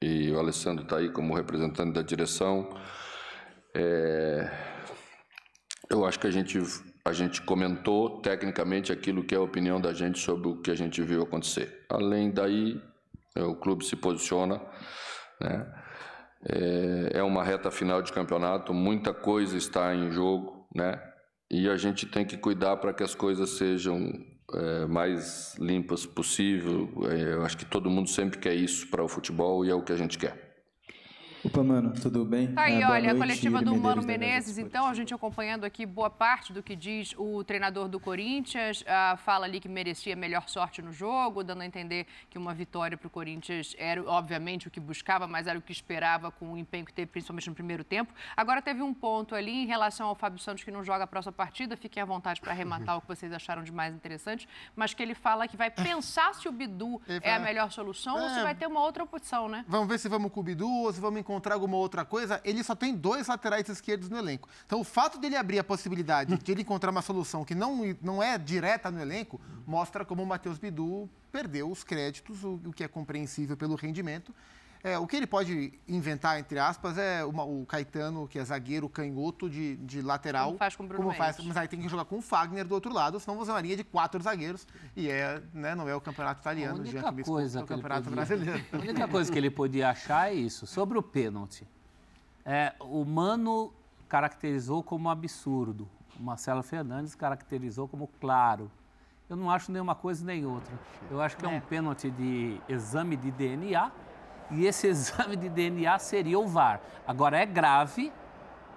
e o Alessandro está aí como representante da direção. É, eu acho que a gente a gente comentou tecnicamente aquilo que é a opinião da gente sobre o que a gente viu acontecer. Além daí, é, o clube se posiciona, né? É, é uma reta final de campeonato, muita coisa está em jogo, né? E a gente tem que cuidar para que as coisas sejam é, mais limpas possível. É, eu acho que todo mundo sempre quer isso para o futebol e é o que a gente quer. Opa, mano, tudo bem? Tá aí, é, olha, a coletiva do Mano Menezes, então, a gente acompanhando aqui boa parte do que diz o treinador do Corinthians, uh, fala ali que merecia melhor sorte no jogo, dando a entender que uma vitória para o Corinthians era, obviamente, o que buscava, mas era o que esperava com o empenho que teve, principalmente no primeiro tempo. Agora, teve um ponto ali em relação ao Fábio Santos, que não joga a próxima partida, fiquem à vontade para arrematar o que vocês acharam de mais interessante, mas que ele fala que vai pensar se o Bidu é a melhor solução é. ou se vai ter uma outra opção, né? Vamos ver se vamos com o Bidu ou se vamos encontrar alguma outra coisa, ele só tem dois laterais esquerdos no elenco. Então, o fato dele abrir a possibilidade de ele encontrar uma solução que não, não é direta no elenco, mostra como o Matheus Bidu perdeu os créditos, o, o que é compreensível pelo rendimento. É, o que ele pode inventar, entre aspas, é uma, o Caetano, que é zagueiro canhoto de, de lateral. Como faz com o Bruno como faz, Mas aí tem que jogar com o Fagner do outro lado, senão você é uma linha de quatro zagueiros. E é, né, não é o campeonato italiano, diante disso, é o campeonato podia, brasileiro. *laughs* A única coisa que ele podia achar é isso. Sobre o pênalti. É, o Mano caracterizou como absurdo. O Marcelo Fernandes caracterizou como claro. Eu não acho nenhuma coisa nem outra. Eu acho que é, é um pênalti de exame de DNA e esse *laughs* exame de DNA seria o VAR. Agora, é grave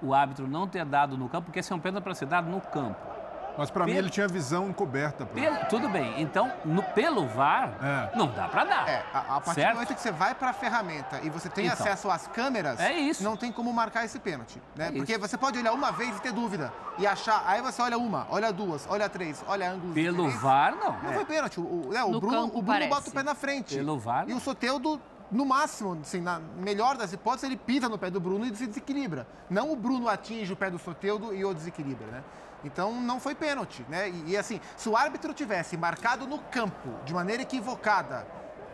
o árbitro não ter dado no campo, porque esse é um pênalti para ser dado no campo. Mas para mim ele tinha visão encoberta. Pelo, tudo bem. Então, no, pelo VAR, é. não dá para dar. É, a, a partir certo? do momento que você vai para a ferramenta e você tem então, acesso às câmeras, é isso. não tem como marcar esse pênalti. Né? É Porque isso. você pode olhar uma vez e ter dúvida. E achar. Aí você olha uma, olha duas, olha três, olha ângulos. Pelo VAR, não. Não foi pênalti. O, né, o Bruno, o Bruno bota o pé na frente. Pelo VAR. E o Soteudo no máximo, assim, na melhor das hipóteses, ele pisa no pé do Bruno e se desequilibra. Não o Bruno atinge o pé do Soteudo e o desequilibra, né? Então não foi pênalti, né? E, e, assim, se o árbitro tivesse marcado no campo de maneira equivocada,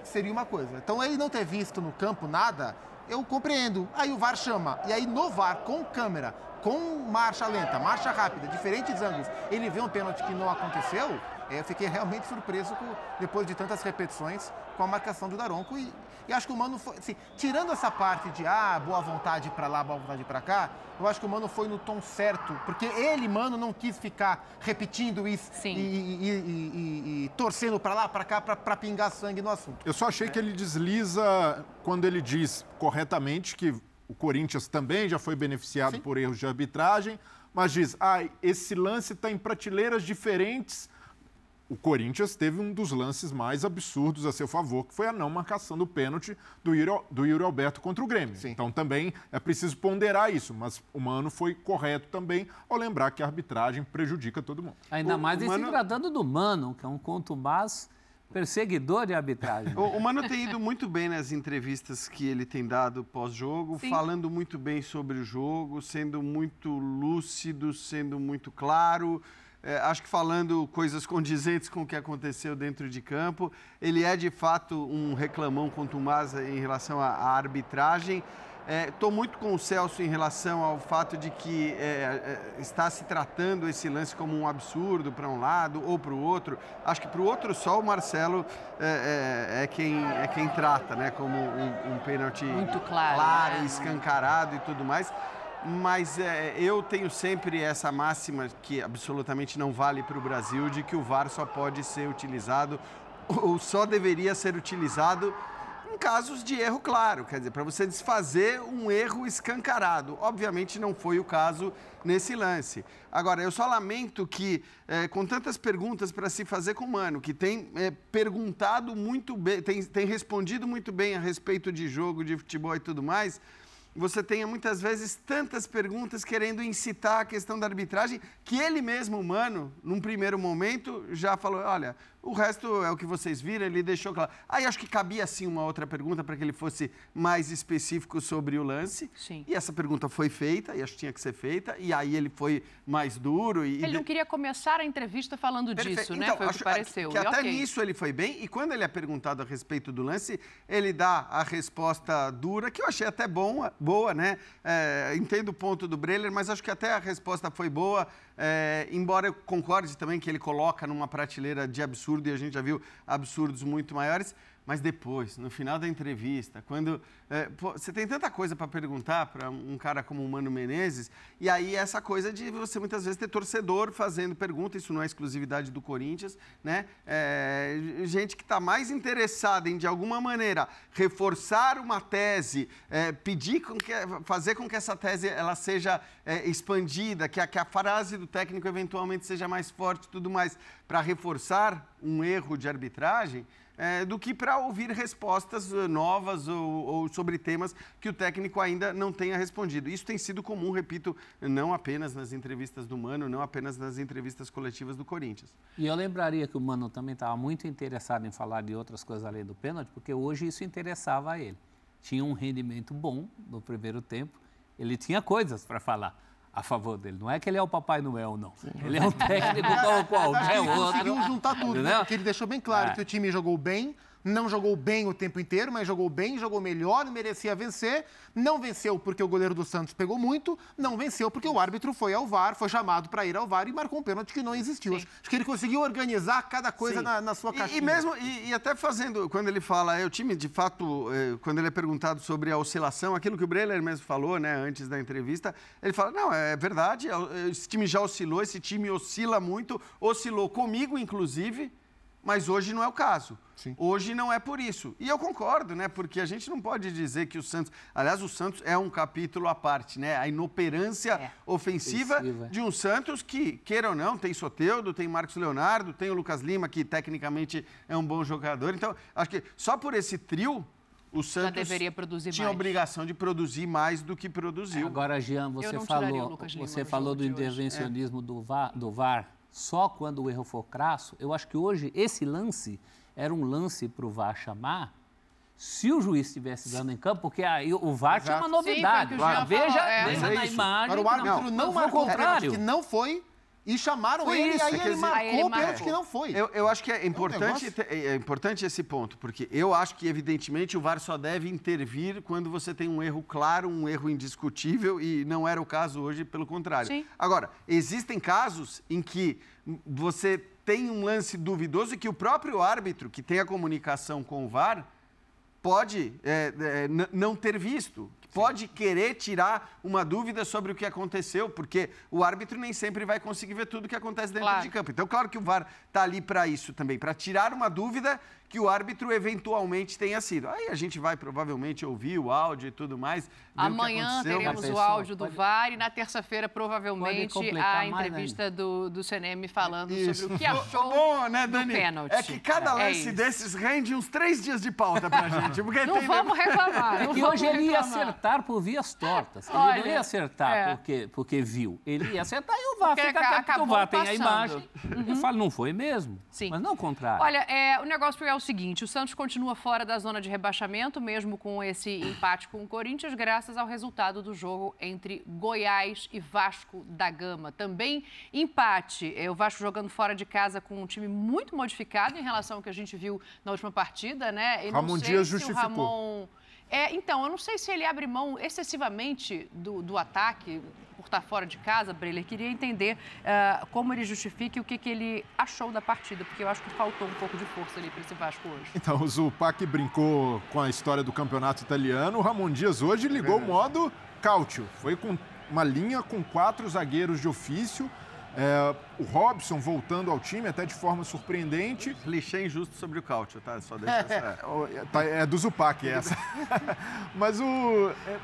seria uma coisa. Então ele não ter visto no campo nada, eu compreendo. Aí o VAR chama. E aí no VAR, com câmera, com marcha lenta, marcha rápida, diferentes ângulos, ele vê um pênalti que não aconteceu, eu fiquei realmente surpreso com, depois de tantas repetições com a marcação do Daronco e, e acho que o Mano foi, assim, tirando essa parte de ah, boa vontade para lá, boa vontade para cá, eu acho que o Mano foi no tom certo, porque ele, Mano, não quis ficar repetindo isso e, e, e, e, torcendo para lá, para cá, para pingar sangue no assunto. Eu só achei é. que ele desliza quando ele diz corretamente que o Corinthians também já foi beneficiado Sim. por erros de arbitragem, mas diz, ah, esse lance está em prateleiras diferentes o Corinthians teve um dos lances mais absurdos a seu favor, que foi a não marcação do pênalti do Yuri, do Yuri Alberto contra o Grêmio. Sim. Então também é preciso ponderar isso, mas o Mano foi correto também ao lembrar que a arbitragem prejudica todo mundo. Ainda o, mais o Mano... se tratando do Mano, que é um conto mais perseguidor de arbitragem. *laughs* O, o Mano tem ido muito bem nas entrevistas que ele tem dado pós-jogo, falando muito bem sobre o jogo, sendo muito lúcido, sendo muito claro. É, acho que falando coisas condizentes com o que aconteceu dentro de campo. Ele é, de fato, um reclamão contumaz em relação à, à arbitragem. Estou muito com o Celso em relação ao fato de que é, é, está se tratando esse lance como um absurdo para um lado ou para o outro. Acho que para o outro só o Marcelo é, é- é quem, é quem trata, né? Como um, um pênalti Muito claro, claro né? escancarado e tudo mais. Mas é, eu tenho sempre essa máxima que absolutamente não vale para o Brasil, de que o VAR só pode ser utilizado ou só deveria ser utilizado em casos de erro claro, quer dizer, para você desfazer um erro escancarado. Obviamente não foi o caso nesse lance. Agora, eu só lamento que, eh, com tantas perguntas para se fazer com o Mano, que tem eh, perguntado muito bem, tem, tem respondido muito bem a respeito de jogo, de futebol e tudo mais, você tenha muitas vezes tantas perguntas querendo incitar a questão da arbitragem, que ele mesmo, Mano, num primeiro momento, já falou: olha, o resto é o que vocês viram, ele deixou claro. Aí acho que cabia sim uma outra pergunta para que ele fosse mais específico sobre o lance. Sim. E essa pergunta foi feita, e acho que tinha que ser feita, e aí ele foi mais duro. E, Ele não queria começar a entrevista falando Perfeito. disso, né? Então, Foi o acho que pareceu. Que E até ok. nisso ele foi bem, e quando ele é perguntado a respeito do lance, ele dá a resposta dura, que eu achei até bom, boa, né? É, entendo o ponto do Breler, mas acho que até a resposta foi boa, é, embora eu concorde também que ele coloca numa prateleira de absurdo, e a gente já viu absurdos muito maiores. Mas depois, no final da entrevista, quando é, pô, você tem tanta coisa para perguntar para um cara como o Mano Menezes, e aí essa coisa de você muitas vezes ter torcedor fazendo pergunta, isso não é exclusividade do Corinthians, né? É, gente que está mais interessada em, de alguma maneira, reforçar uma tese, é, pedir com que, fazer com que essa tese ela seja é, expandida, que a, que a frase do técnico eventualmente seja mais forte e tudo mais, para reforçar um erro de arbitragem é, do que para ouvir respostas eh, novas ou, ou sobre temas que o técnico ainda não tenha respondido. Isso tem sido comum, repito, não apenas nas entrevistas do Mano, não apenas nas entrevistas coletivas do Corinthians. E eu lembraria que o Mano também estava muito interessado em falar de outras coisas além do pênalti, porque hoje isso interessava a ele. Tinha um rendimento bom no primeiro tempo, ele tinha coisas para falar a favor dele. Não é que ele é o Papai Noel, não. Ele é um técnico *laughs* como qualquer ele outro. conseguiu juntar tudo, né? Porque ele deixou bem claro É. que o time jogou bem, não jogou bem o tempo inteiro, mas jogou bem, jogou melhor, merecia vencer. Não venceu porque o goleiro do Santos pegou muito, não venceu porque o árbitro foi ao VAR, foi chamado para ir ao VAR e marcou um pênalti que não existiu. Acho que ele conseguiu organizar cada coisa Sim. na, na sua E- caixinha. E, mesmo, e, e até fazendo, quando ele fala, é, o time, de fato, é, quando ele é perguntado sobre a oscilação, aquilo que o Breler mesmo falou, né, antes da entrevista, ele fala, não, é verdade, é, esse time já oscilou, esse time oscila muito, oscilou comigo, inclusive, mas hoje não é o caso. Hoje não é por isso. E eu concordo, né? Porque a gente não pode dizer que o Santos. Aliás, o Santos é um capítulo à parte, né? A inoperância ofensiva Ofensiva. de um Santos que, queira ou não, tem Soteudo, tem Marcos Leonardo, tem o Lucas Lima, que tecnicamente é um bom jogador. Então, acho que só por esse trio, o Santos deveria produzir tinha mais. obrigação de produzir mais do que produziu. Agora, Jean, você falou, você falou do hoje. intervencionismo do, VAR, do VAR só quando o erro for crasso. Eu acho que hoje esse lance era um lance para o VAR chamar se o juiz estivesse dando em campo, porque aí o VAR tinha uma Exato. Sim, novidade. foi o que o Jean veja é. veja Mas é na imagem. Agora, o árbitro não, não foi o marcou o pênalti contrário. que não foi e chamaram Foi ele isso, e aí ele dizer- marcou Aí ele o pênalti que não foi. Eu, eu acho que é importante, negócio- te- é importante esse ponto, porque eu acho que, evidentemente, o VAR só deve intervir quando você tem um erro claro, um erro indiscutível, e não era o caso hoje, pelo contrário. Sim. Agora, existem casos em que você tem um lance duvidoso e que o próprio árbitro, que tem a comunicação com o VAR, pode é, é, não ter visto, pode querer tirar uma dúvida sobre o que aconteceu, porque o árbitro nem sempre vai conseguir ver tudo o que acontece dentro Claro. de campo. Então, claro que o VAR está ali para isso também, para tirar uma dúvida que o árbitro eventualmente tenha sido. Aí a gente vai provavelmente ouvir o áudio e tudo mais. ver o que Amanhã teremos o áudio do pode- VAR e na terça-feira, provavelmente, a entrevista do, do CNM falando Isso. sobre o que achou Bom, né, do Dani? pênalti. É que cada É lance isso. desses rende uns três dias de pauta pra gente. Porque Não tem- vamos reclamar. *laughs* É não que vamos hoje ele ia acertar por vias tortas. Ele Olha, não ia acertar é. porque, porque viu. Ele ia acertar e o VAR Porque fica quieto, acabou VAR tem a imagem. Uhum. Eu falo, não foi mesmo. Sim. Mas não o contrário. Olha, é, o negócio é o seguinte: o Santos continua fora da zona de rebaixamento, mesmo com esse empate com o Corinthians, graças ao resultado do jogo entre Goiás e Vasco da Gama. Também empate. É, o Vasco jogando fora de casa com um time muito modificado em relação ao que a gente viu na última partida, né? E não Ramon sei Dias se o justificou. Ramon- É, então, eu não sei se ele abre mão excessivamente do, do ataque por estar fora de casa, Breler. Queria entender ah, como ele justifica e o que, que ele achou da partida, porque eu acho que faltou um pouco de força ali para esse Vasco hoje. Então, o Zupac brincou com a história do campeonato italiano. O Ramon Dias hoje ligou o modo Cautio. Foi com uma linha com quatro zagueiros de ofício. É, o Robson voltando ao time, até de forma surpreendente. Clichê injusto sobre o Cautio, tá? Só deixa *laughs* essa... É, tá- é do Zupac essa. *laughs* Mas o. é,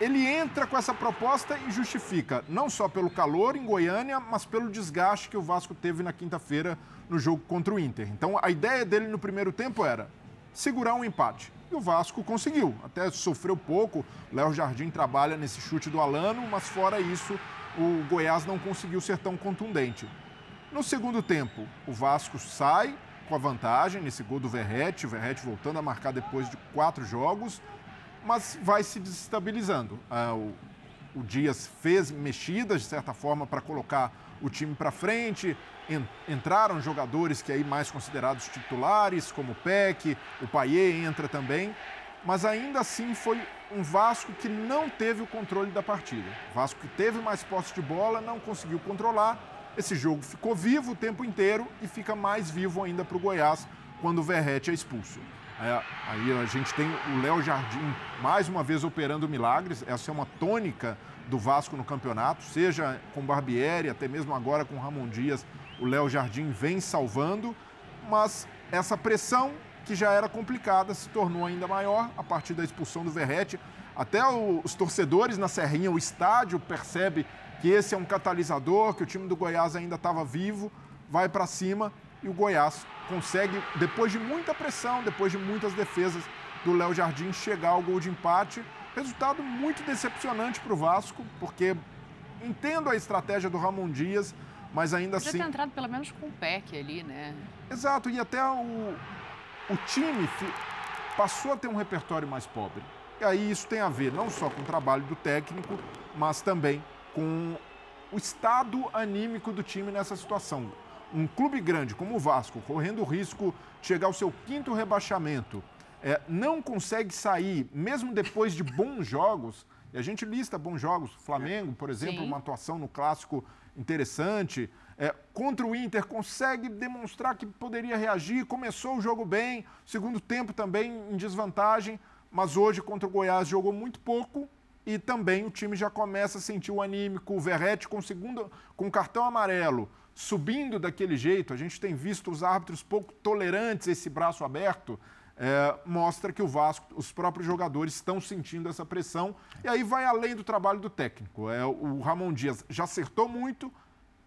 ele entra com essa proposta e justifica, não só pelo calor em Goiânia, mas pelo desgaste que o Vasco teve na quinta-feira no jogo contra o Inter. Então a ideia dele no primeiro tempo era segurar um empate. E o Vasco conseguiu. Até sofreu pouco. Léo Jardim trabalha nesse chute do Alano, mas fora isso, o Goiás não conseguiu ser tão contundente. No segundo tempo, o Vasco sai com a vantagem nesse gol do Verrete, o Verrete voltando a marcar depois de quatro jogos, mas vai se desestabilizando. Ah, o, o Dias fez mexidas, de certa forma, para colocar o time para frente. En- entraram jogadores que aí mais considerados titulares, como o Peck, o Paier entra também. Mas ainda assim foi um Vasco que não teve o controle da partida. Vasco que teve mais posse de bola, não conseguiu controlar. Esse jogo ficou vivo o tempo inteiro e fica mais vivo ainda para o Goiás quando o Verrete é expulso. É, aí a gente tem o Léo Jardim mais uma vez operando milagres. Essa é uma tônica do Vasco no campeonato, seja com Barbieri, até mesmo agora com Ramon Dias, o Léo Jardim vem salvando, mas essa pressão que já era complicada se tornou ainda maior a partir da expulsão do Verrete. Até os torcedores na Serrinha, o estádio percebe que esse é um catalisador, que o time do Goiás ainda estava vivo, vai para cima e o Goiás consegue, depois de muita pressão, depois de muitas defesas do Léo Jardim, chegar ao gol de empate. Resultado muito decepcionante para o Vasco, porque entendo a estratégia do Ramon Dias, mas ainda Podia assim. ter entrado pelo menos com o PEC ali, né? Exato, e até o, o time passou a ter um repertório mais pobre. E aí isso tem a ver não só com o trabalho do técnico, mas também com o estado anímico do time nessa situação. Um clube grande como o Vasco, correndo o risco de chegar ao seu quinto rebaixamento, é, não consegue sair, mesmo depois de bons jogos, e a gente lista bons jogos, Flamengo, por exemplo, Sim. uma atuação no clássico interessante. É, contra o Inter, consegue demonstrar que poderia reagir. Começou o jogo bem, segundo tempo também em desvantagem, mas hoje contra o Goiás jogou muito pouco e também o time já começa a sentir o anímico. O Verrete com, segundo, com cartão amarelo, subindo daquele jeito. A gente tem visto os árbitros pouco tolerantes a esse braço aberto. é, mostra que o Vasco, os próprios jogadores estão sentindo essa pressão. E aí vai além do trabalho do técnico. É, o Ramon Dias já acertou muito,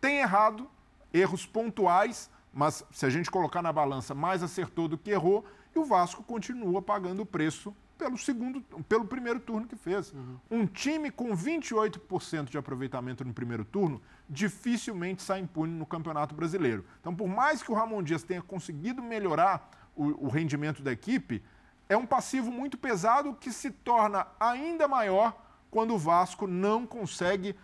tem errado, erros pontuais, mas se a gente colocar na balança, mais acertou do que errou, e o Vasco continua pagando o preço pelo segundo, pelo primeiro turno que fez. Um time com 28% de aproveitamento no primeiro turno dificilmente sai impune no Campeonato Brasileiro. Então, por mais que o Ramon Dias tenha conseguido melhorar o, o rendimento da equipe, é um passivo muito pesado que se torna ainda maior quando o Vasco não consegue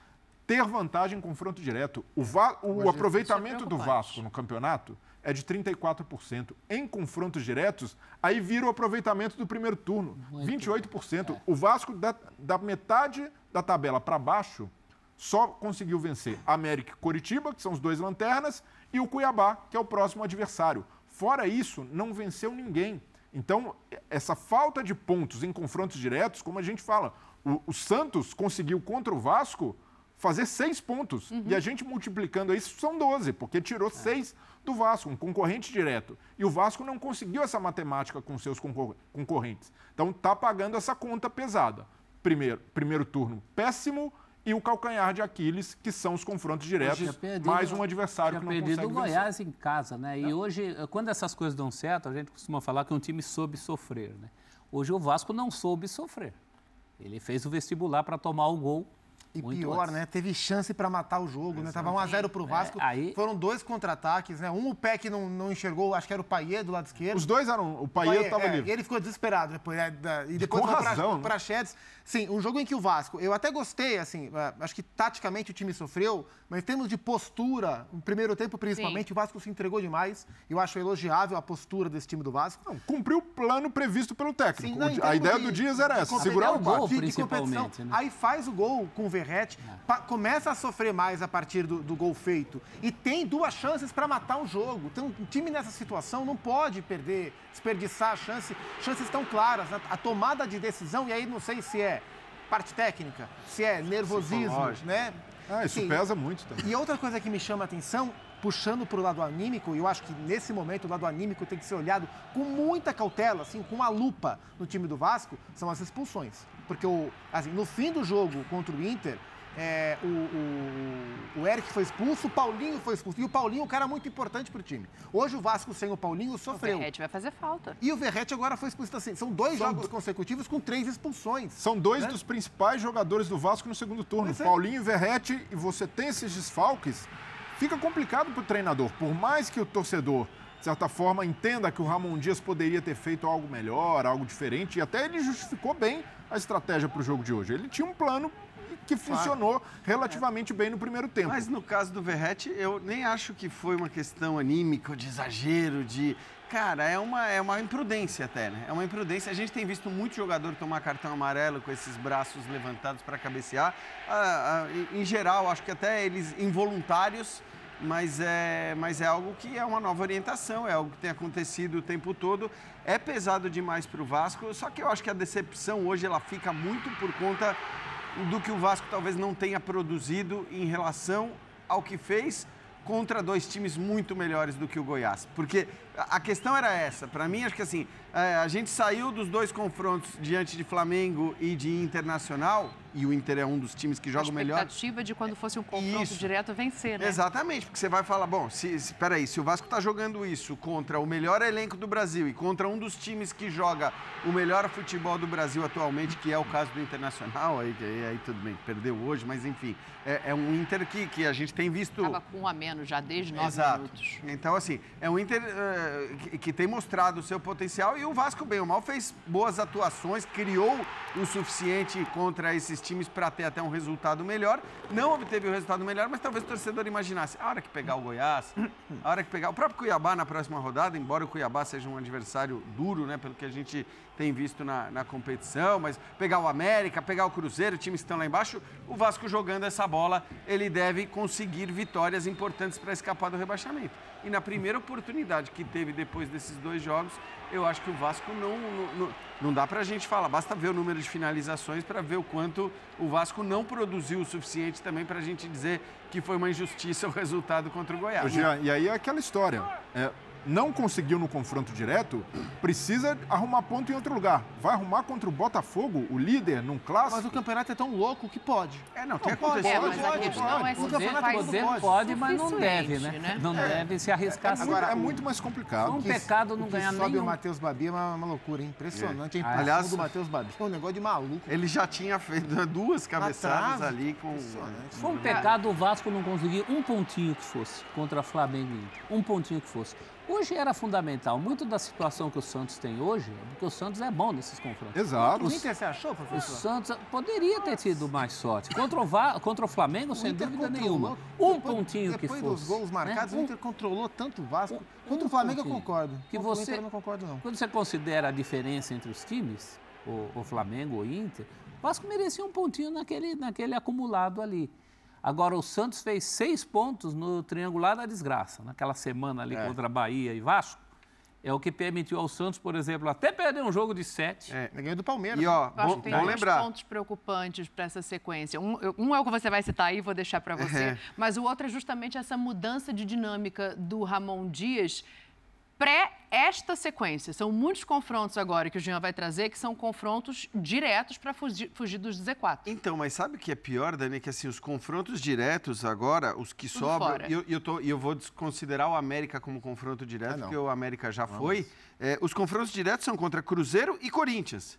ter vantagem em confronto direto. O, Va- o aproveitamento é do. Vasco no campeonato é de 34%. Em confrontos diretos, aí vira o aproveitamento do primeiro turno, 28%. O Vasco, da, da metade da tabela para baixo, só conseguiu vencer América e Coritiba, que são os dois lanternas, e o Cuiabá, que é o próximo adversário. Fora isso, não venceu ninguém. Então, essa falta de pontos em confrontos diretos, como a gente fala, o, o Santos conseguiu contra o Vasco fazer seis pontos. E a gente multiplicando isso são 12, porque tirou seis do Vasco, um concorrente direto. E o Vasco não conseguiu essa matemática com seus concor- concorrentes. Então está pagando essa conta pesada. Primeiro, primeiro turno péssimo e o calcanhar de Aquiles, que são os confrontos diretos, perdido- mais um adversário que não perdido consegue o vencer. Goiás em casa, né? E hoje, quando essas coisas dão certo, a gente costuma falar que um time soube sofrer, né? Hoje o Vasco não soube sofrer. Ele fez o vestibular para tomar o gol. E muito pior, antes. né? Teve chance para matar o jogo, né? Tava 1x0 pro Vasco. É, aí- Foram dois contra-ataques, né? Um o Pé que não, não enxergou, acho que era o Paier do lado esquerdo. Os dois eram. O Paier estava é, livre. E ele ficou desesperado depois. né, e depois com foi pra, razão, né? pra. Sim, um jogo em que o Vasco, eu até gostei, assim, é, acho que taticamente o time sofreu, mas em termos de postura, no primeiro tempo principalmente, o Vasco se entregou demais. Eu acho elogiável a postura desse time do Vasco. Cumpriu o plano previsto pelo técnico. Sim, não, a ideia de- do Dias era essa, segurar o de- de competição. né? Aí faz o gol com o Pa- começa a sofrer mais a partir do, do gol feito e tem duas chances para matar o jogo. Então, um time nessa situação não pode perder, desperdiçar a chance. Chances tão claras, né? a tomada de decisão, e aí não sei se é parte técnica, se é nervosismo, né? Ah, isso Sim. pesa muito também. E outra coisa que me chama a atenção, puxando para o lado anímico, e eu acho que nesse momento o lado anímico tem que ser olhado com muita cautela, assim, com uma lupa no time do Vasco, são as expulsões. Porque o, assim, no fim do jogo contra o Inter, é, o, o, o Eric foi expulso, o Paulinho foi expulso. E o Paulinho é um cara muito importante para o time. Hoje o Vasco sem o Paulinho O sofreu. Verrete vai fazer falta. E o Verrete agora foi expulso. Assim, são dois São jogos consecutivos com três expulsões. São dois né? dos principais jogadores do Vasco no segundo turno. É. Paulinho e Verrete, e você tem esses desfalques, fica complicado para o treinador. Por mais que o torcedor, de certa forma, entenda que o Ramon Dias poderia ter feito algo melhor, algo diferente, e até ele justificou bem a estratégia para o jogo de hoje. Ele tinha um plano que funcionou relativamente bem no primeiro tempo. Mas no caso do Verrete, eu nem acho que foi uma questão anímica, de exagero, de. Cara, é uma, é uma imprudência até, né? É uma imprudência. A gente tem visto muito jogador tomar cartão amarelo com esses braços levantados para cabecear. Ah, ah, em- em geral, acho que até eles involuntários, mas é, mas é algo que é uma nova orientação, é algo que tem acontecido o tempo todo. É pesado demais para o Vasco, só que eu acho que a decepção hoje ela fica muito por conta do que o Vasco talvez não tenha produzido em relação ao que fez contra dois times muito melhores do que o Goiás. Porque a a questão era essa. Para mim, acho que assim, é, a gente saiu dos dois confrontos diante de Flamengo e de Internacional, e o Inter é um dos times que A joga melhor. expectativa de quando fosse um confronto direto vencer, né? Exatamente, porque você vai falar, bom, se, se, peraí, se o Vasco está jogando isso contra o melhor elenco do Brasil e contra um dos times que joga o melhor futebol do Brasil atualmente, que é o caso do Internacional, aí, aí, tudo bem, perdeu hoje, mas enfim, é, é um Inter que, que a gente tem visto... Tava com um a menos já desde nove Exato. minutos. Então, assim, é um Inter que, que tem mostrado o seu potencial e o Vasco, bem ou mal, fez boas atuações, criou o suficiente contra esses times para ter até um resultado melhor. Não obteve o resultado melhor, mas talvez o torcedor imaginasse, a hora que pegar o Goiás, a hora que pegar o próprio Cuiabá na próxima rodada, embora o Cuiabá seja um adversário duro, né, pelo que a gente tem visto na, na competição, mas pegar o América, pegar o Cruzeiro, times que estão lá embaixo, o Vasco jogando essa bola, ele deve conseguir vitórias importantes para escapar do rebaixamento. E na primeira oportunidade que teve depois desses dois jogos, eu acho que o Vasco não, não, não, dá para a gente falar, basta ver o número de finalizações para ver o quanto o Vasco não produziu o suficiente também para a gente dizer que foi uma injustiça o resultado contra o Goiás. Jean, e aí é aquela história. É, não conseguiu no confronto direto, precisa arrumar ponto em outro lugar. Vai arrumar contra o Botafogo, o líder, num clássico. Mas o campeonato é tão louco que pode. É, não, tem acontecido. É, mas a questão é se Poder, você faz poder o pode, mas não deve, suficiente, né? Não deve se arriscar assim. Agora, é muito mais complicado. Foi um pecado não o ganhar sobe nenhum. o Matheus Babi é uma, uma loucura, hein? impressionante. É. A Aliás- do Matheus Babi é um negócio de maluco. Ele já tinha feito duas cabeçadas ali com. Foi um pecado o Vasco não conseguir um pontinho que fosse contra Flamengo e Inter. Um pontinho que fosse. Hoje era fundamental. Muito da situação que o Santos tem hoje é porque o Santos é bom nesses confrontos. Exato. O Inter, você achou, O professor? Santos poderia ter tido mais sorte. Contra o, Va- contra o Flamengo, sem Inter dúvida nenhuma. Um Depois- pontinho que Depois fosse. dos gols marcados, né? o Inter controlou tanto o Vasco. Um- Contra um o Flamengo eu pontinho. concordo. Que Contra o você- Inter eu não concordo, não. Quando você considera a diferença entre os times, o, o Flamengo ou o Inter, o Vasco merecia um pontinho naquele, naquele acumulado ali. Agora, o Santos fez seis pontos no triangular da desgraça, naquela semana ali É. contra Bahia e Vasco. É o que permitiu ao Santos, por exemplo, até perder um jogo de sete. É. Ganhou do Palmeiras. E ó, Eu acho bom, que tem bom dois lembrar. pontos preocupantes para essa sequência. Um, um é o que você vai citar aí, vou deixar para você. É. Mas o outro é justamente essa mudança de dinâmica do Ramon Dias pré esta sequência. São muitos confrontos agora que o Jean vai trazer, que são confrontos diretos para fugir, fugir dos Z4. Então, mas sabe o que é pior, Dani? Que assim, os confrontos diretos agora, os que Tudo sobram, e eu, eu, tô- e eu vou desconsiderar o América como confronto direto, Ah, porque o América já foi. É, os confrontos diretos são contra Cruzeiro e Corinthians.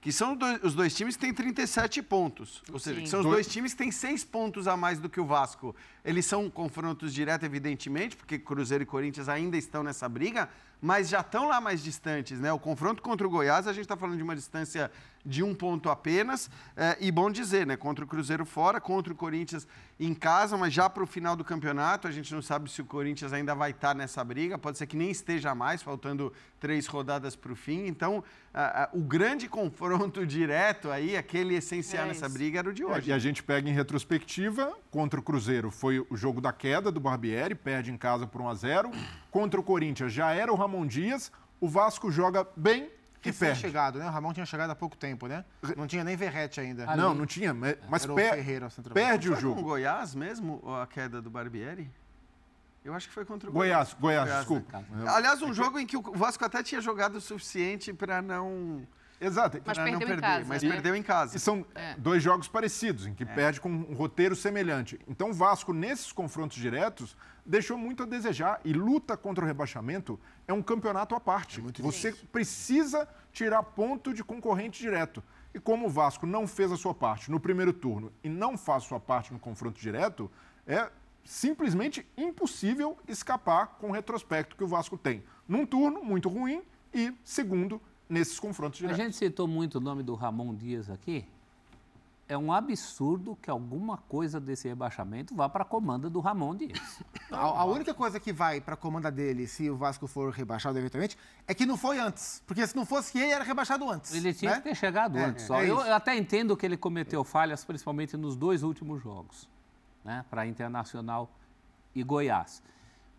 Que são dois- os dois times que têm 37 pontos. Ou seja, Sim. que são os Dois- dois times que têm seis pontos a mais do que o Vasco. Eles são confrontos diretos, evidentemente, porque Cruzeiro e Corinthians ainda estão nessa briga, mas já estão lá mais distantes, né? O confronto contra o Goiás, a gente está falando de uma distância de um ponto apenas. é, e bom dizer, né? Contra o Cruzeiro fora, contra o Corinthians em casa, mas já para o final do campeonato, a gente não sabe se o Corinthians ainda vai estar nessa briga. Pode ser que nem esteja mais, faltando três rodadas para o fim. Então, a- a- o grande *laughs* confronto direto aí, aquele essencial É nessa briga, era o de hoje. E a gente pega em retrospectiva, contra o Cruzeiro foi o jogo da queda do Barbieri, perde em casa por 1 a 0 Contra o Corinthians já era o Ramon Dias, o Vasco joga bem e perde. chegado, né? O Ramon tinha chegado há pouco tempo, né? Não tinha nem Verrete ainda. Não, não tinha, mas, per- Ferreira, perde o Foi com jogo. o Goiás mesmo, a queda do Barbieri? Eu acho que foi contra o Goiás, Goiás, né? desculpa. Aliás, um jogo em que o Vasco até tinha jogado o suficiente para não. Exato. Mas não perdeu em perder, casa, Mas né? perdeu em casa. E são É. dois jogos parecidos, em que perde com um roteiro semelhante. Então, o Vasco, nesses confrontos diretos, deixou muito a desejar. E luta contra o rebaixamento é um campeonato à parte. Você precisa tirar ponto de concorrente direto. E como o Vasco não fez a sua parte no primeiro turno e não faz a sua parte no confronto direto, é simplesmente impossível escapar com o retrospecto que o Vasco tem. Num turno muito ruim e, segundo, nesses confrontos A diretos. gente citou muito o nome do Ramon Dias aqui. É um absurdo que alguma coisa desse rebaixamento vá para a comanda do Ramon Dias. *laughs* A, a única coisa que vai para a comanda dele, se o Vasco for rebaixado eventualmente, é que não foi antes. Porque se não fosse ele, era rebaixado antes. Ele tinha né? que ter chegado É, antes. Só. é eu isso. até entendo que ele cometeu falhas, principalmente nos dois últimos jogos, né? para Internacional e Goiás.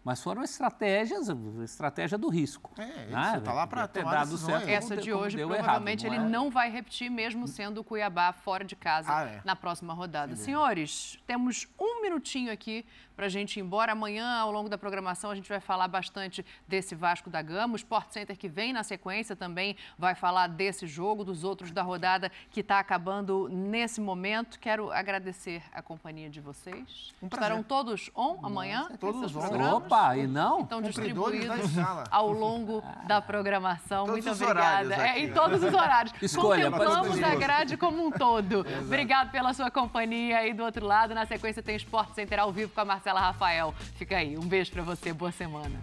Mas foram estratégias, estratégia do risco. É, né? você tá lá pra Podia ter dado certo, Essa de hoje, provavelmente, errado, ele é? não vai repetir, mesmo sendo o Cuiabá fora de casa Ah, é. na próxima rodada. Senhores, temos um minutinho aqui para a gente ir embora. Amanhã, ao longo da programação, a gente vai falar bastante desse Vasco da Gama. O Sport Center, que vem na sequência, também vai falar desse jogo, dos outros da rodada que está acabando nesse momento. Quero agradecer a companhia de vocês. Um prazer. Estarão todos on amanhã? todos on. Opa, e não? Estão distribuídos ao longo da programação. Todos Muito obrigada. É, em todos os horários. Escolha, Contemplamos a grade como um todo. Obrigado pela sua companhia aí do outro lado. Na sequência tem Esporte Center ao vivo com a Marcela Rafael. Fica aí. Um beijo pra você. Boa semana.